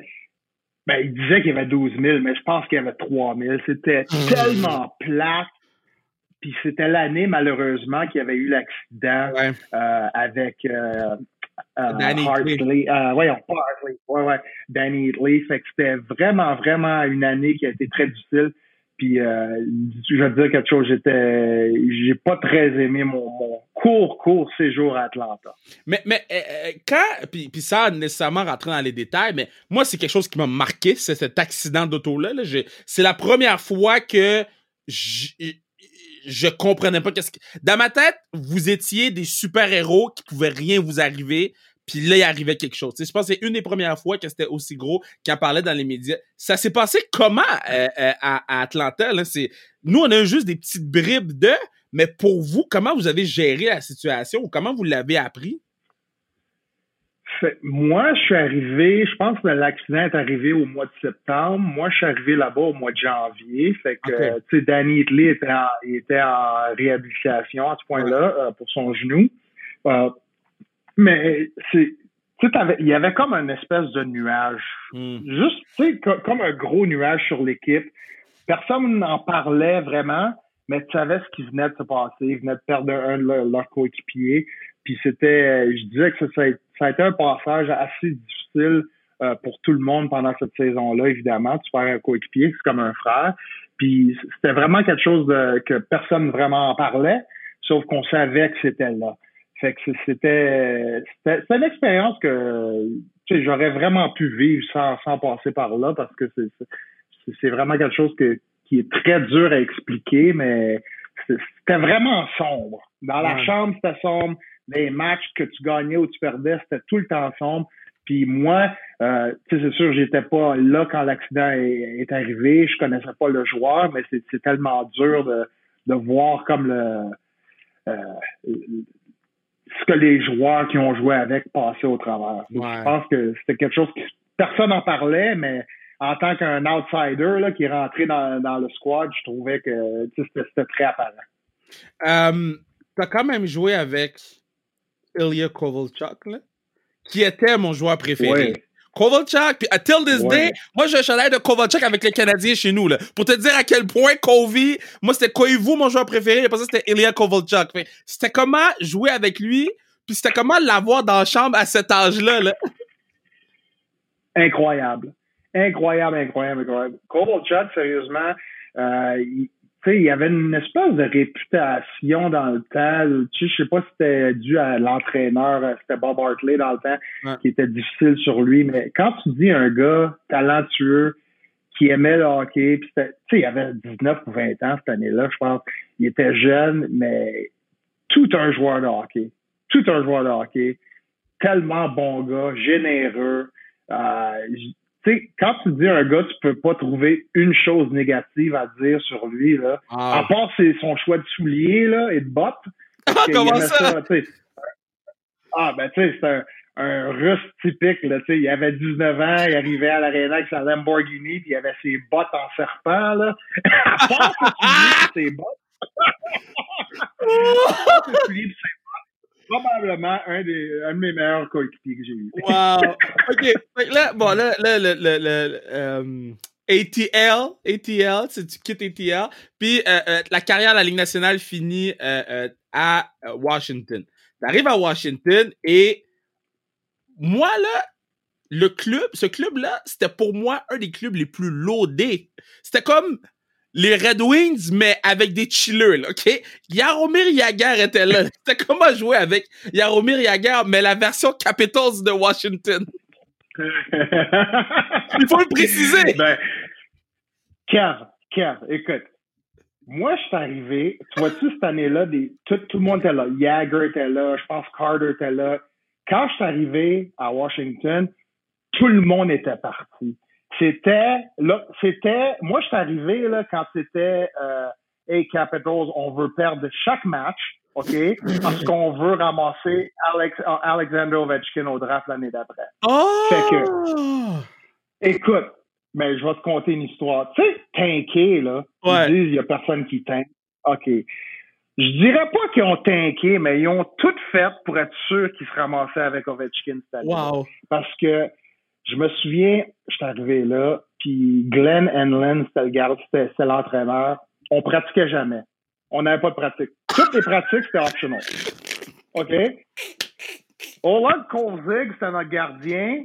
ben, il disait qu'il y avait 12 000, mais je pense qu'il y avait 3 000. C'était mmh. tellement plat. Puis c'était l'année, malheureusement, qu'il y avait eu l'accident euh, avec euh, euh, Danny Hartley. Euh, voyons, pas Hartley. Ouais, ouais. Danny Lee. Fait que c'était vraiment, vraiment une année qui a été très difficile. Puis, euh, je vais te dire quelque chose, j'étais, j'ai pas très aimé mon, court, court séjour à Atlanta. Mais, mais quand, puis, puis ça, nécessairement rentrer dans les détails, mais moi, c'est quelque chose qui m'a marqué, c'est cet accident d'auto-là. Là. C'est la première fois que je comprenais pas qu'est-ce que. Dans ma tête, vous étiez des super-héros qui pouvaient rien vous arriver. Puis là, il arrivait quelque chose. je pense que c'est une des premières fois que c'était aussi gros en parlait dans les médias. Ça s'est passé comment euh, euh, à, Atlanta? Là? Nous, on a juste des petites bribes de, mais pour vous, comment vous avez géré la situation ou comment vous l'avez appris? moi, je suis arrivé, je pense que l'accident est arrivé au mois de septembre. Moi, je suis arrivé là-bas au mois de janvier. Fait que, tu sais, Danny Italy était en, était en réhabilitation à ce point-là euh, pour son genou. Euh, mais c'est, il y avait comme une espèce de nuage. Hmm. Juste, tu sais, comme un gros nuage sur l'équipe. Personne n'en parlait vraiment, mais tu savais ce qui venait de se passer. Ils venaient de perdre un de leurs coéquipiers. Puis c'était, je disais que ça, ça, a été un passage assez difficile euh, pour tout le monde pendant cette saison-là, évidemment. Tu perds un coéquipier, c'est comme un frère. Puis c'était vraiment quelque chose de, que personne vraiment en parlait, sauf qu'on savait que c'était là. Fait que c'était, c'était une expérience que j'aurais vraiment pu vivre sans, sans passer par là parce que c'est, c'est vraiment quelque chose que, qui est très dur à expliquer, mais c'était vraiment sombre. Dans la chambre, c'était sombre les matchs que tu gagnais ou tu perdais, c'était tout le temps sombre. Puis moi, Euh, c'est sûr, j'étais pas là quand l'accident est, arrivé. Je connaissais pas le joueur, mais c'est tellement dur de, de voir comme le euh, ce que les joueurs qui ont joué avec passaient au travers. Je pense que c'était quelque chose que personne n'en parlait, mais en tant qu'un outsider là, qui est rentré dans, dans le squad, je trouvais que c'était très apparent. Euh, tu as quand même joué avec Ilya Kovalchuk, là, qui était mon joueur préféré. Kovalchuk, puis until this day, moi j'ai un chalet de Kovalchuk avec les Canadiens chez nous, là. Pour te dire à quel point Kovi, moi c'était Koivu, mon joueur préféré, et après ça c'était Ilya Kovalchuk. C'était comment jouer avec lui, puis c'était comment l'avoir dans la chambre à cet âge-là, là? Incroyable. Incroyable, incroyable, incroyable. Kovalchuk, sérieusement, euh, sais, il y avait une espèce de réputation dans le temps. Tu sais, je sais pas si c'était dû à l'entraîneur, euh, c'était Bob Hartley dans le temps, qui était difficile sur lui. Mais quand tu dis un gars talentueux, qui aimait le hockey, puis tu sais, il avait 19 ou 20 ans cette année-là, je pense. Il était jeune, mais tout un joueur de hockey. Tout un joueur de hockey. Tellement bon gars, généreux. Euh, tu sais, quand tu dis un gars, tu peux pas trouver une chose négative à dire sur lui, là. Ah. À part c'est son choix de souliers, là, et de bottes. Ah, comment ça? ah, ben, tu sais, c'est un, un russe typique, là, tu sais. Il avait 19 ans, il arrivait à l'aréna avec sa Lamborghini, puis il avait ses bottes en serpent, là. à part ses bottes. à ses souliers ses probablement un, des, un de mes meilleurs coéquipiers que j'ai eu. Wow! OK. là, bon, là, là le, euh, ATL, ATL, tu quittes ATL, puis euh, euh, la carrière de la Ligue nationale finit à Washington. Tu arrives à Washington et moi, là, le club, ce club-là, c'était pour moi un des clubs les plus loadés. C'était comme les Red Wings, mais avec des chillers, OK? Yaromir Yagar était là. C'était comment jouer avec Yaromir Yagar, mais la version Capitals de Washington. Il faut le préciser. Ben, Kev, Kev, écoute. Moi, je suis arrivé, tu vois-tu, cette année-là, tout, tout, le monde était là. Jagger était là, je pense Carter était là. Quand je suis arrivé à Washington, tout le monde était parti. C'était là, c'était moi je suis arrivé là quand c'était euh, Hey Capitals, on veut perdre chaque match, OK? Parce qu'on veut ramasser Alex, Alexander Ovechkin au draft l'année d'après. Oh! Fait que, écoute, mais je vais te conter une histoire. Tu sais, tanké, là. Ils disent, il y a personne qui tank. OK. Je dirais pas qu'ils ont tanké, mais ils ont tout fait pour être sûr qu'ils se ramassaient avec Ovechkin cette année. Wow. Parce que je me souviens, je suis arrivé là, puis Glenn Enlin, c'était le garde, c'était l'entraîneur. On pratiquait jamais. On n'avait pas de pratique. Toutes les pratiques, c'était optional. OK? Olaf Kozig, c'était notre gardien.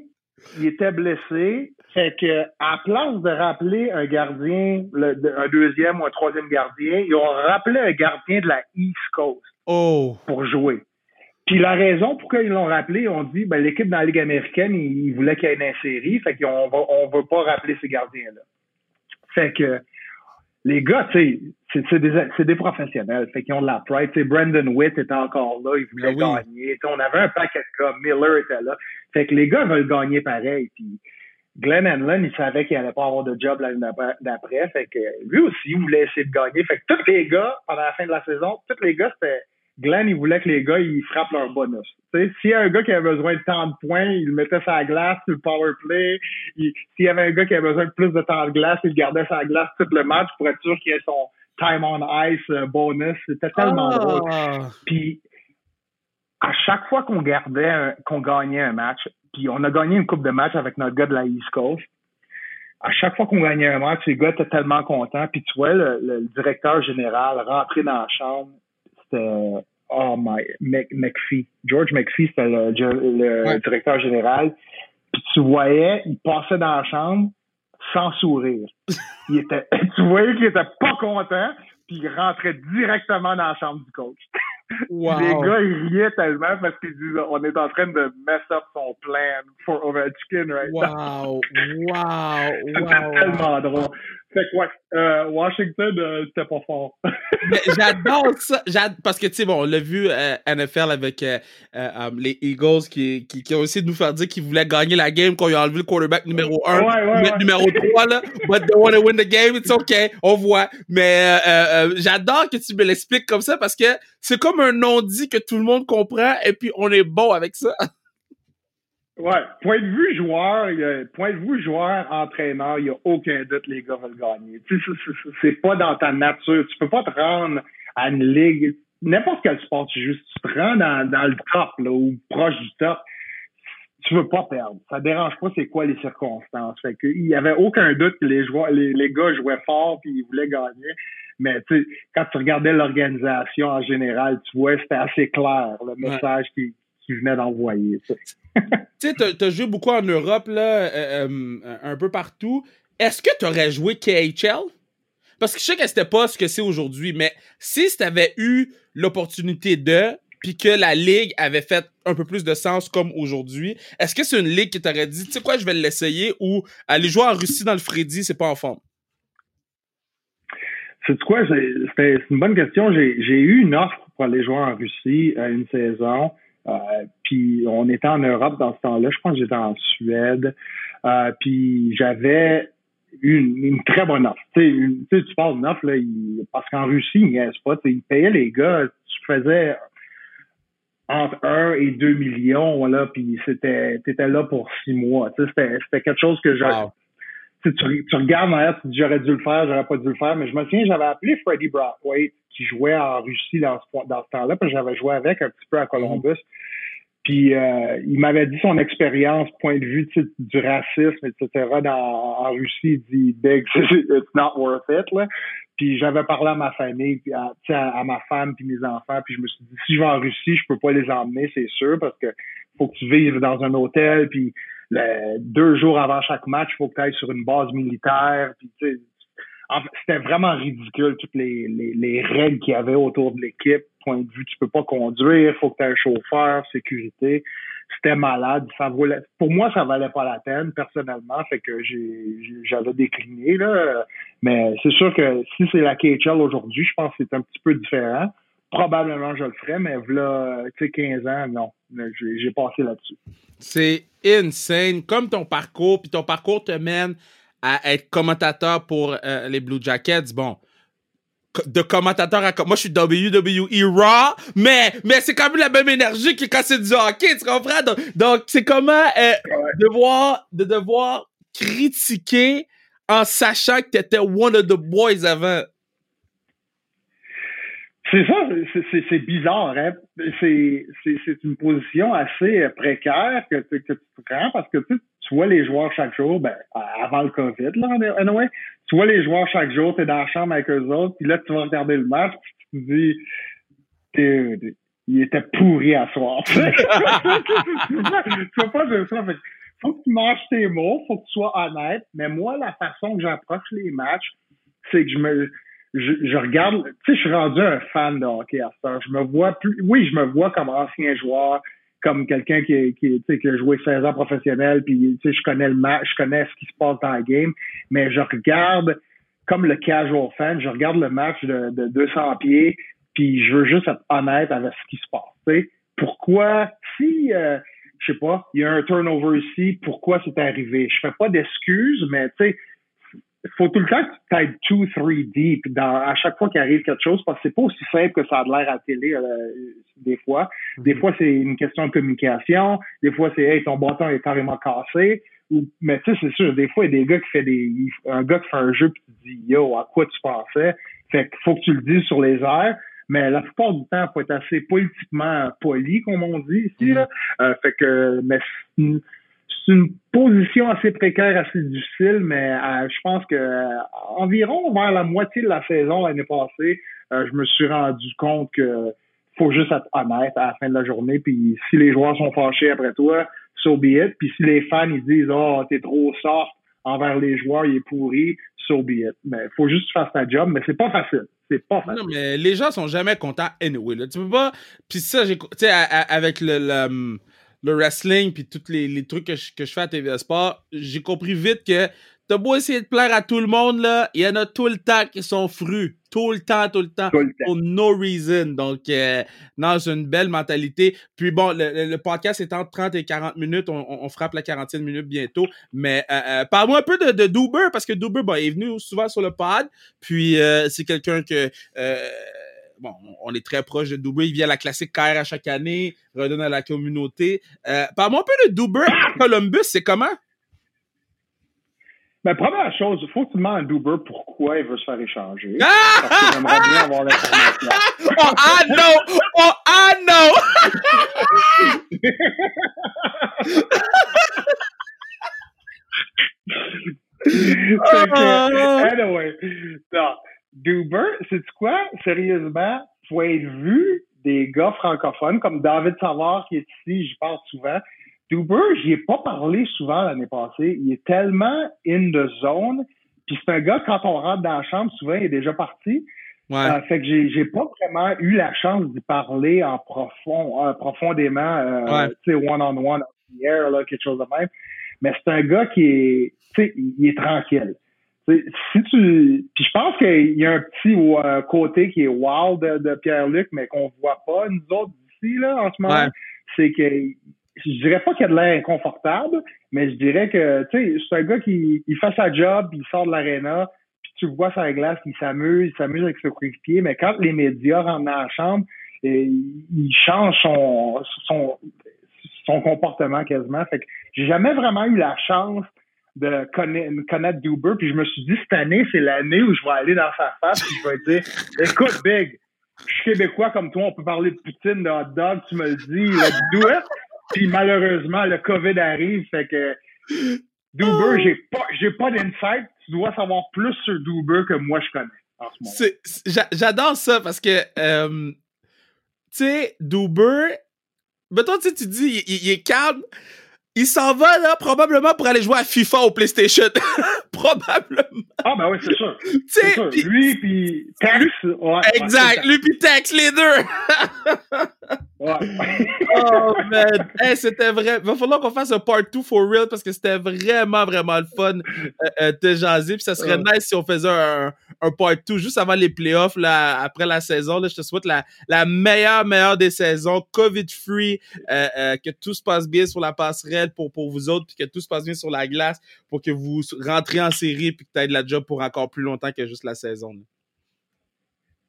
Il était blessé. Fait que, à place de rappeler un gardien, un deuxième ou un troisième gardien, ils ont rappelé un gardien de la East Coast. Oh. Pour jouer. Puis la raison pourquoi ils l'ont rappelé, on dit ben l'équipe dans la Ligue américaine, ils, voulaient qu'il y ait une série, fait qu'on va on veut pas rappeler ces gardiens-là. Fait que les gars, tu sais, c'est des, des professionnels, fait qu'ils ont de la pride. sais Brandon Witt était encore là, il voulait ah gagner. on avait un paquet de gars, Miller était là. Fait que les gars veulent gagner pareil. Puis Glenn Hanlon, il savait qu'il allait pas avoir de job l'année d'après. Fait que lui aussi, il voulait essayer de gagner. Fait que tous les gars, pendant la fin de la saison, tous les gars, c'était Glenn, il voulait que les gars, ils frappent leur bonus. S'il y a un gars qui avait besoin de temps de points, il le mettait la glace sur le power play. S'il y avait un gars qui avait besoin de plus de temps de glace, il gardait sa glace tout le match pour être sûr qu'il ait son time on ice euh, bonus. C'était tellement ah! drôle. Puis, à chaque fois qu'on gardait, qu'on gagnait un match, puis on a gagné une coupe de match avec notre gars de la East Coast, à chaque fois qu'on gagnait un match, les gars étaient tellement contents. Puis tu vois, le, le directeur général rentrer dans la chambre, oh my McPhee. George McPhee, c'était le, directeur général. Puis tu voyais, il passait dans la chambre sans sourire. Il était, tu voyais qu'il était pas content, puis il rentrait directement dans la chambre du coach. Les gars, ils riaient tellement parce qu'ils disaient on est en train de mess up son plan for Ovechkin right? Wow. now. wow! C'était tellement drôle. Fait quoi? Euh, Washington, euh, c'était pas fort. J'adore ça. Parce que, tu sais, bon, on l'a vu euh, NFL avec les Eagles qui, qui, qui, ont essayé de nous faire dire qu'ils voulaient gagner la game quand ils ont enlevé le quarterback numéro 1, ouais, numéro 3, là. But they want to win the game, it's okay. On voit. Mais j'adore que tu me l'expliques comme ça parce que c'est comme un non-dit que tout le monde comprend et puis on est bon avec ça. Ouais, point de vue joueur, point de vue joueur, entraîneur, il n'y a aucun doute les gars veulent gagner. C'est pas dans ta nature. Tu peux pas te rendre à une ligue, n'importe quel sport tu joues, tu te rends dans, dans le top là, ou proche du top, tu veux pas perdre. Ça dérange pas c'est quoi les circonstances. Fait que, il y avait aucun doute que les joueurs, les, les gars jouaient fort puis ils voulaient gagner. Mais tu sais, quand tu regardais l'organisation en général, tu vois, c'était assez clair le message qui, qui venait d'envoyer. tu sais, tu as joué beaucoup en Europe, là, euh, euh, un peu partout. Est-ce que tu aurais joué KHL? Parce que je sais que c'était pas ce que c'est aujourd'hui, mais si tu avais eu l'opportunité de, puis que la ligue avait fait un peu plus de sens comme aujourd'hui, est-ce que c'est une ligue qui t'aurait dit, tu sais quoi, je vais l'essayer, ou aller jouer en Russie dans le Freddy, c'est pas en forme? C'est quoi? C'est une bonne question. J'ai eu une offre pour aller jouer en Russie à une saison. Euh, puis on était en Europe dans ce temps-là. Je pense que j'étais en Suède. Euh, puis j'avais une, une, très bonne offre. Tu sais, tu parles d'une offre, là, parce qu'en Russie, ils pas. Ils payaient les gars. Tu faisais entre 1 et 2 millions, voilà, puis c'était, t'étais là pour six mois. C'était, quelque chose que j'ai. Tu, tu, regardes derrière, tu dis j'aurais dû le faire, j'aurais pas dû le faire, mais je me souviens, j'avais appelé Freddie Brathwaite, qui jouait en Russie dans ce, dans ce temps-là, puis j'avais joué avec un petit peu à Columbus. Puis euh, il m'avait dit son expérience, point de vue du racisme, etc. Dans, en Russie, il dit Big, it's not worth it. Là. Puis j'avais parlé à ma famille, puis à, à, ma femme, puis mes enfants, puis je me suis dit si je vais en Russie, je peux pas les emmener, c'est sûr, parce que faut que tu vives dans un hôtel, puis deux jours avant chaque match, il faut que tu ailles sur une base militaire, c'était vraiment ridicule toutes les, les, les règles qu'il y avait autour de l'équipe. Point de vue, tu peux pas conduire, faut que tu aies un chauffeur, sécurité. C'était malade. Ça voulait, pour moi, ça valait pas la peine, personnellement. Fait que j'avais décliné, là. Mais c'est sûr que si c'est la KHL aujourd'hui, je pense que c'est un petit peu différent. Probablement, je le ferais, mais voilà, tu sais, 15 ans, non. J'ai passé là-dessus. C'est insane. Comme ton parcours, puis ton parcours te mène à être commentateur pour euh, les Blue Jackets, bon, de commentateur à moi je suis WWE Raw mais mais c'est quand même la même énergie que quand c'est du hockey tu comprends? Donc c'est comment euh, devoir de devoir critiquer en sachant que t'étais one of the boys avant c'est ça, c'est bizarre. Hein? C'est une position assez précaire que, que, tu prends parce que tu, tu vois les joueurs chaque jour, ben, avant le COVID, là, anyway, tu vois les joueurs chaque jour, tu es dans la chambre avec eux autres, puis là, tu vas regarder le match, puis tu te dis, il était pourri à soir. tu vas pas dire ça. Fait, faut que tu manges tes mots, faut que tu sois honnête, mais moi, la façon que j'approche les matchs, c'est que je me, je, je regarde, tu sais, je suis rendu un fan de hockey à ce Je me vois plus, oui, je me vois comme ancien joueur, comme quelqu'un qui, qui, qui a joué 16 ans professionnel, puis je connais le match, je connais ce qui se passe dans la game, mais je regarde comme le casual fan, je regarde le match de, de 200 pieds, puis je veux juste être honnête avec ce qui se passe. sais Pourquoi, si, euh, je sais pas, il y a un turnover ici, pourquoi c'est arrivé? Je fais pas d'excuses, mais tu sais, faut tout le temps que tu ailles two, three deep dans, à chaque fois qu'il arrive quelque chose, parce que c'est pas aussi simple que ça a l'air à la télé euh, des fois. Des mhm. fois, c'est une question de communication. Des fois, c'est hey, ton bâton est carrément cassé. Ou, mais tu sais, c'est sûr, des fois, il y a des gars qui fait des. Un gars qui fait un jeu puis tu dis Yo, à quoi tu pensais? Fait qu'il faut que tu le dises sur les airs. Mais la plupart du temps, il faut être assez politiquement poli, comme on dit ici. Là. Mhm. Euh, fait que mais c'est une position assez précaire, assez difficile, mais euh, je pense que euh, environ vers la moitié de la saison l'année passée, euh, je me suis rendu compte que faut juste être honnête à la fin de la journée. Puis si les joueurs sont fâchés après toi, so be it. Puis si les fans ils disent oh t'es trop soft envers les joueurs, il est pourri, so be it. Mais faut juste faire ta job, mais c'est pas facile. C'est pas facile. Non, mais les gens sont jamais contents anyway. Là. Tu peux pas. Puis ça, j'ai, tu sais, avec le, le le wrestling puis tous les, les, trucs que je, que je fais à TV Sport, j'ai compris vite que t'as beau essayer de plaire à tout le monde, là, il y en a tout le temps qui sont frus. Tout le temps, tout le temps. Tout le temps. For no reason. Donc, euh, non, c'est une belle mentalité. Puis bon, le, le- podcast est entre 30 et 40 minutes. On, on- on frappe la 40e minute bientôt. Mais euh, euh, parle-moi un peu de, de Duber, parce que Duber, bon, il est venu souvent sur le pod. Puis euh, c'est quelqu'un que... Bon, on est très proche de Duber. Il vient à la classique KR à chaque année, redonne à la communauté. Euh, Parle-moi un peu de Duber à Columbus, c'est comment? Mais première chose, il faut que tu demandes à Duber pourquoi il veut se faire échanger. Ah! Parce que j'aimerais bien avoir l'information. Oh, ah non! Oh, ah non! Ah! anyway, non. Duber, c'est quoi? Sérieusement, faut être vu des gars francophones comme David Savard qui est ici, j'y parle souvent. Duber, j'y ai pas parlé souvent l'année passée. Il est tellement in the zone. Puis c'est un gars, quand on rentre dans la chambre, souvent, il est déjà parti. Ouais. Euh, fait que j'ai, j'ai pas vraiment eu la chance d'y parler en profond, euh, profondément, euh, Ouais. tu sais, one-on-one, hier, là, quelque chose de même. Mais c'est un gars qui est, tu sais, il est tranquille. Si tu, puis je pense qu'il y a un petit euh, côté qui est wild de, de Pierre-Luc, mais qu'on voit pas nous autres d'ici là en ce moment. Ouais. C'est que je dirais pas qu'il a de l'air inconfortable, mais je dirais que tu sais, c'est un gars qui il fait sa job, il sort de l'aréna, puis tu vois la glace, il s'amuse, il s'amuse avec ses coéquipiers, mais quand les médias rentrent dans la chambre, et il change son, son, son comportement quasiment. Fait que j'ai jamais vraiment eu la chance de connaître, Duber, puis je me suis dit, cette année, c'est l'année où je vais aller dans sa face, puis je vais dire, écoute, Big, je suis québécois comme toi, on peut parler de poutine, de hot dog, tu me le dis, let's do. Puis malheureusement, le COVID arrive, fait que Duber, j'ai pas, j'ai pas d'insight. Tu dois savoir plus sur Duber que moi je connais en ce moment. J'adore ça parce que, euh, tu sais, Duber, tu sais, tu dis, il est calme. Il s'en va, là, probablement pour aller jouer à FIFA au PlayStation. probablement. Ah ben oui, c'est sûr. Tu C'est sais, sûr. puis- Lui puis Tex, ouais. exact. Lui pis Tex, les deux. Ouais, oh man, Hey, c'était vrai. Va falloir qu'on fasse un part 2 for real parce que c'était vraiment, vraiment le fun euh, euh, de jaser. Puis ça serait Ouais. nice si on faisait un, un part 2 juste avant les playoffs, là, après la saison. Là, je te souhaite la, la meilleure, meilleure des saisons, COVID-free, euh, euh, que tout se passe bien sur la passerelle pour, pour vous autres, puis que tout se passe bien sur la glace pour que vous rentriez en série puis que tu aies de la job pour encore plus longtemps que juste la saison. là.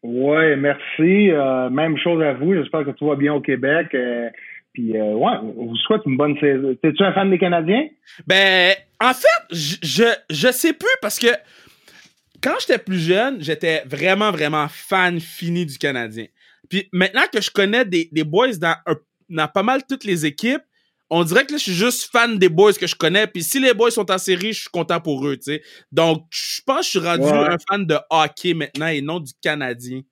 Ouais, merci. Euh, même chose à vous. J'espère que tout va bien au Québec. Euh, puis euh, ouais, on vous souhaite une bonne saison. T'es-tu un fan des Canadiens? Ben, en fait, je, je, sais plus parce que quand j'étais plus jeune, j'étais vraiment, vraiment fan fini du Canadien. Puis maintenant que je connais des, des boys dans, dans pas mal toutes les équipes, on dirait que là, je suis juste fan des boys que je connais. Puis si les boys sont en série, je suis content pour eux, tu sais. Donc, je pense que je suis rendu Ouais. un fan de hockey maintenant et non du Canadien.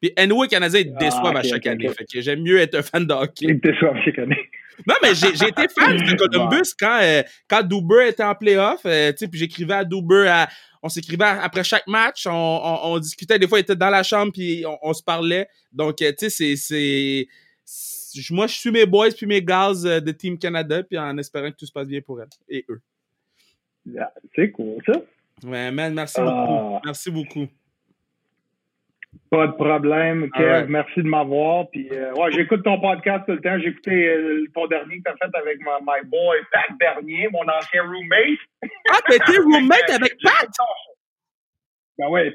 Puis anyway, les Canadiens, ils Ah, déçoivent à chaque année. Fait que j'aime mieux être un fan de hockey. Que t'es sûr chaque année. Non, mais j'ai été fan de Columbus quand, euh, quand Duber était en playoff. Euh, tu sais, puis j'écrivais à Duber, à- on s'écrivait après chaque match, on, on, on discutait. Des fois, il était dans la chambre, puis on, on se parlait. Donc, euh, tu sais, c'est- Moi, je suis mes boys puis mes gals euh, de Team Canada, puis en espérant que tout se passe bien pour elles et eux. Ah, C'est cool, ça. Ouais, man, merci Ah. beaucoup. Merci beaucoup. Pas de problème, Kev. Alright. Merci de m'avoir. Puis, euh, ouais, j'écoute ton podcast tout le temps. J'ai écouté euh, ton dernier que t'as fait avec ma, my boy Pat Bernier, mon ancien roommate. Ah, été roommate avec Pat? Ben ouais,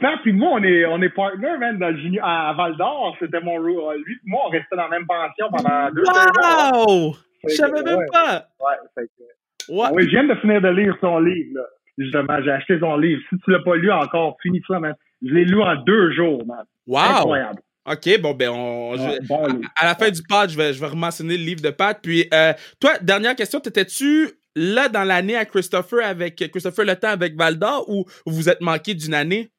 Pat puis moi, on est, on est partners, man, dans le junior, à, à Val d'Or. C'était mon euh, Lui et moi, on restait dans la même pension pendant deux ans. Wow! Je savais même ouais, pas. Ouais, fait que- Ouais. Oui, je viens de finir de lire son livre, là. Justement, j'ai acheté son livre. Si tu l'as pas lu encore, finis ça, man. Je l'ai lu en deux jours, man. Wow! Incroyable. OK, bon, ben, on. je- bon livre. à la fin du pod, je vais, je vais le livre de Pat. Puis, euh, toi, dernière question, t'étais-tu là dans l'année à Christopher avec Christopher Le Temps avec Valdor ou vous êtes manqué d'une année?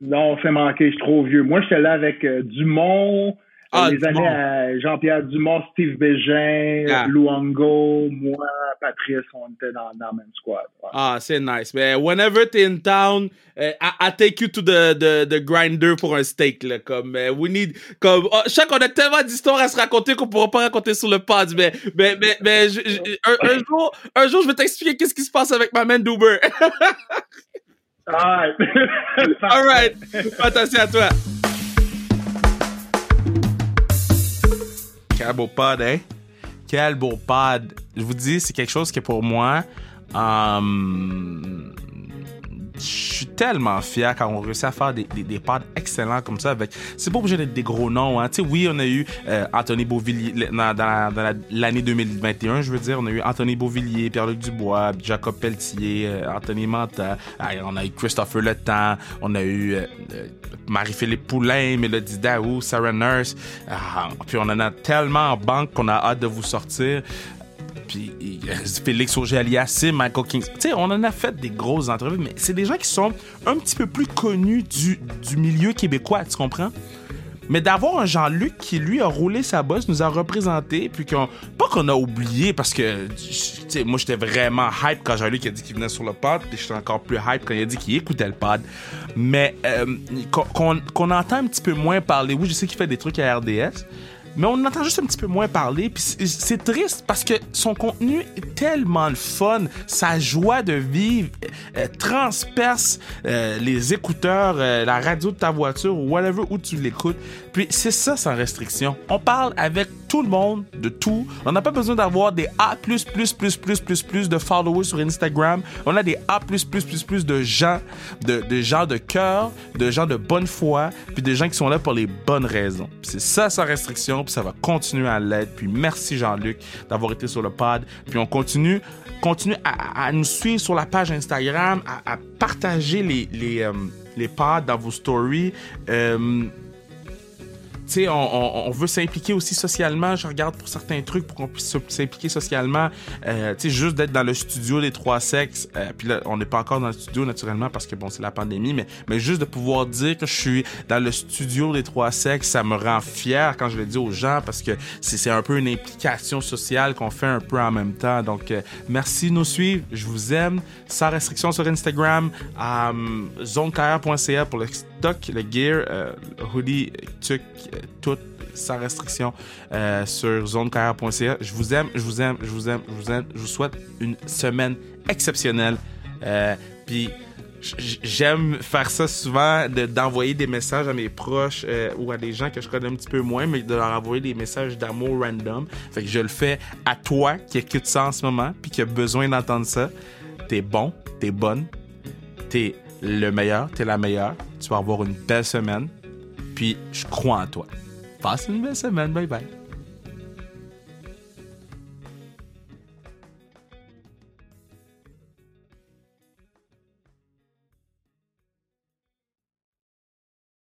Non, c'est manqué, je suis trop vieux. Moi, j'étais là avec euh, Dumont, Ah, les années à Jean-Pierre Dumont, Steve Bégin, Ah. Luango, moi, Patrice, on était dans, dans le même squad. Ah, c'est nice. Mais whenever t'es in town, uh, I, take you to the, the, the, grinder pour un steak. Là, comme, uh, we need, comme, oh, sais qu'on a tellement d'histoires à se raconter qu'on pourra pas raconter sur le pod, mais, mais, mais, mais un, jour, un jour, je vais t'expliquer qu'est-ce qui se passe avec ma main d'Uber. All right. All right. Attention à toi. Quel beau pod, hein? Quel beau pod. Je vous dis, c'est quelque chose qui, pour moi, um, je suis tellement fier quand on réussit à faire des, pads excellents comme ça. avec C'est pas obligé d'être des gros noms. Hein. Oui, on a eu euh, Anthony Beauvillier dans, dans, l'année 2021, je veux dire. On a eu Anthony Beauvillier, Pierre-Luc Dubois, Jacob Pelletier, euh, Anthony Manta. on a eu Christopher Le Temps. On a eu euh, Marie-Philippe Poulain, Mélodie Daou, Sarah Nurse. Ah, puis on en a tellement en banque qu'on a hâte de vous sortir puis Félix Auger-Aliassime, Michael King. Tu sais, on en a fait des grosses entrevues, mais c'est des gens qui sont un petit peu plus connus du, du milieu québécois, tu comprends? Mais d'avoir un Jean-Luc qui, lui, a roulé sa bosse, nous a représenté, puis qu'on. Pas qu'on a oublié, parce que, tu sais, moi, j'étais vraiment hype quand Jean-Luc a dit qu'il venait sur le pod, puis j'étais encore plus hype quand il a dit qu'il écoutait le pod. Mais euh, qu'on entend un petit peu moins parler. Oui, je sais qu'il fait des trucs à RDS, mais on entend juste un petit peu moins parler. Puis c'est triste parce que son contenu est tellement le fun, sa joie de vivre euh, transperce euh, les écouteurs, euh, la radio de ta voiture ou whatever où tu l'écoutes. Puis c'est ça sans restriction. On parle avec tout le monde de tout. On n'a pas besoin d'avoir des A+++++ de followers sur Instagram. On a des A++++ de gens, de, gens de cœur, de gens de bonne foi, puis des gens qui sont là pour les bonnes raisons. C'est ça sans restriction, puis ça va continuer à l'être. Puis merci Jean-Luc d'avoir été sur le pod. Puis on continue, continue à, nous suivre sur la page Instagram, à, partager les, les, euh, les pods dans vos stories. Euh, sais, on, veut s'impliquer aussi socialement. Je regarde pour certains trucs pour qu'on puisse s'impliquer socialement. Euh, tu sais, juste d'être dans le studio des trois sexes. Euh, puis là, on n'est pas encore dans le studio naturellement parce que bon, c'est la pandémie, mais, mais juste de pouvoir dire que je suis dans le studio des trois sexes, ça me rend fier quand je le dis aux gens parce que c'est un peu une implication sociale qu'on fait un peu en même temps. Donc, euh, merci de nous suivre. Je vous aime. Sans restriction sur Instagram, euh, zonekr.ca pour le stock, le gear, euh, hoodie, tuc, tout sans restriction euh, sur zonecarrière.ca. Je vous aime, je vous aime, je vous aime, je vous aime. Je vous souhaite une semaine exceptionnelle. Euh, puis j'aime faire ça souvent, d'envoyer des messages à mes proches euh, ou à des gens que je connais un petit peu moins, mais de leur envoyer des messages d'amour random. Fait que je le fais à toi qui écoute ça en ce moment, puis qui a besoin d'entendre ça. T'es bon, t'es bonne, t'es le meilleur, t'es la meilleure. Tu vas avoir une belle semaine. Puis je crois en toi. Passe une belle semaine. Bye bye.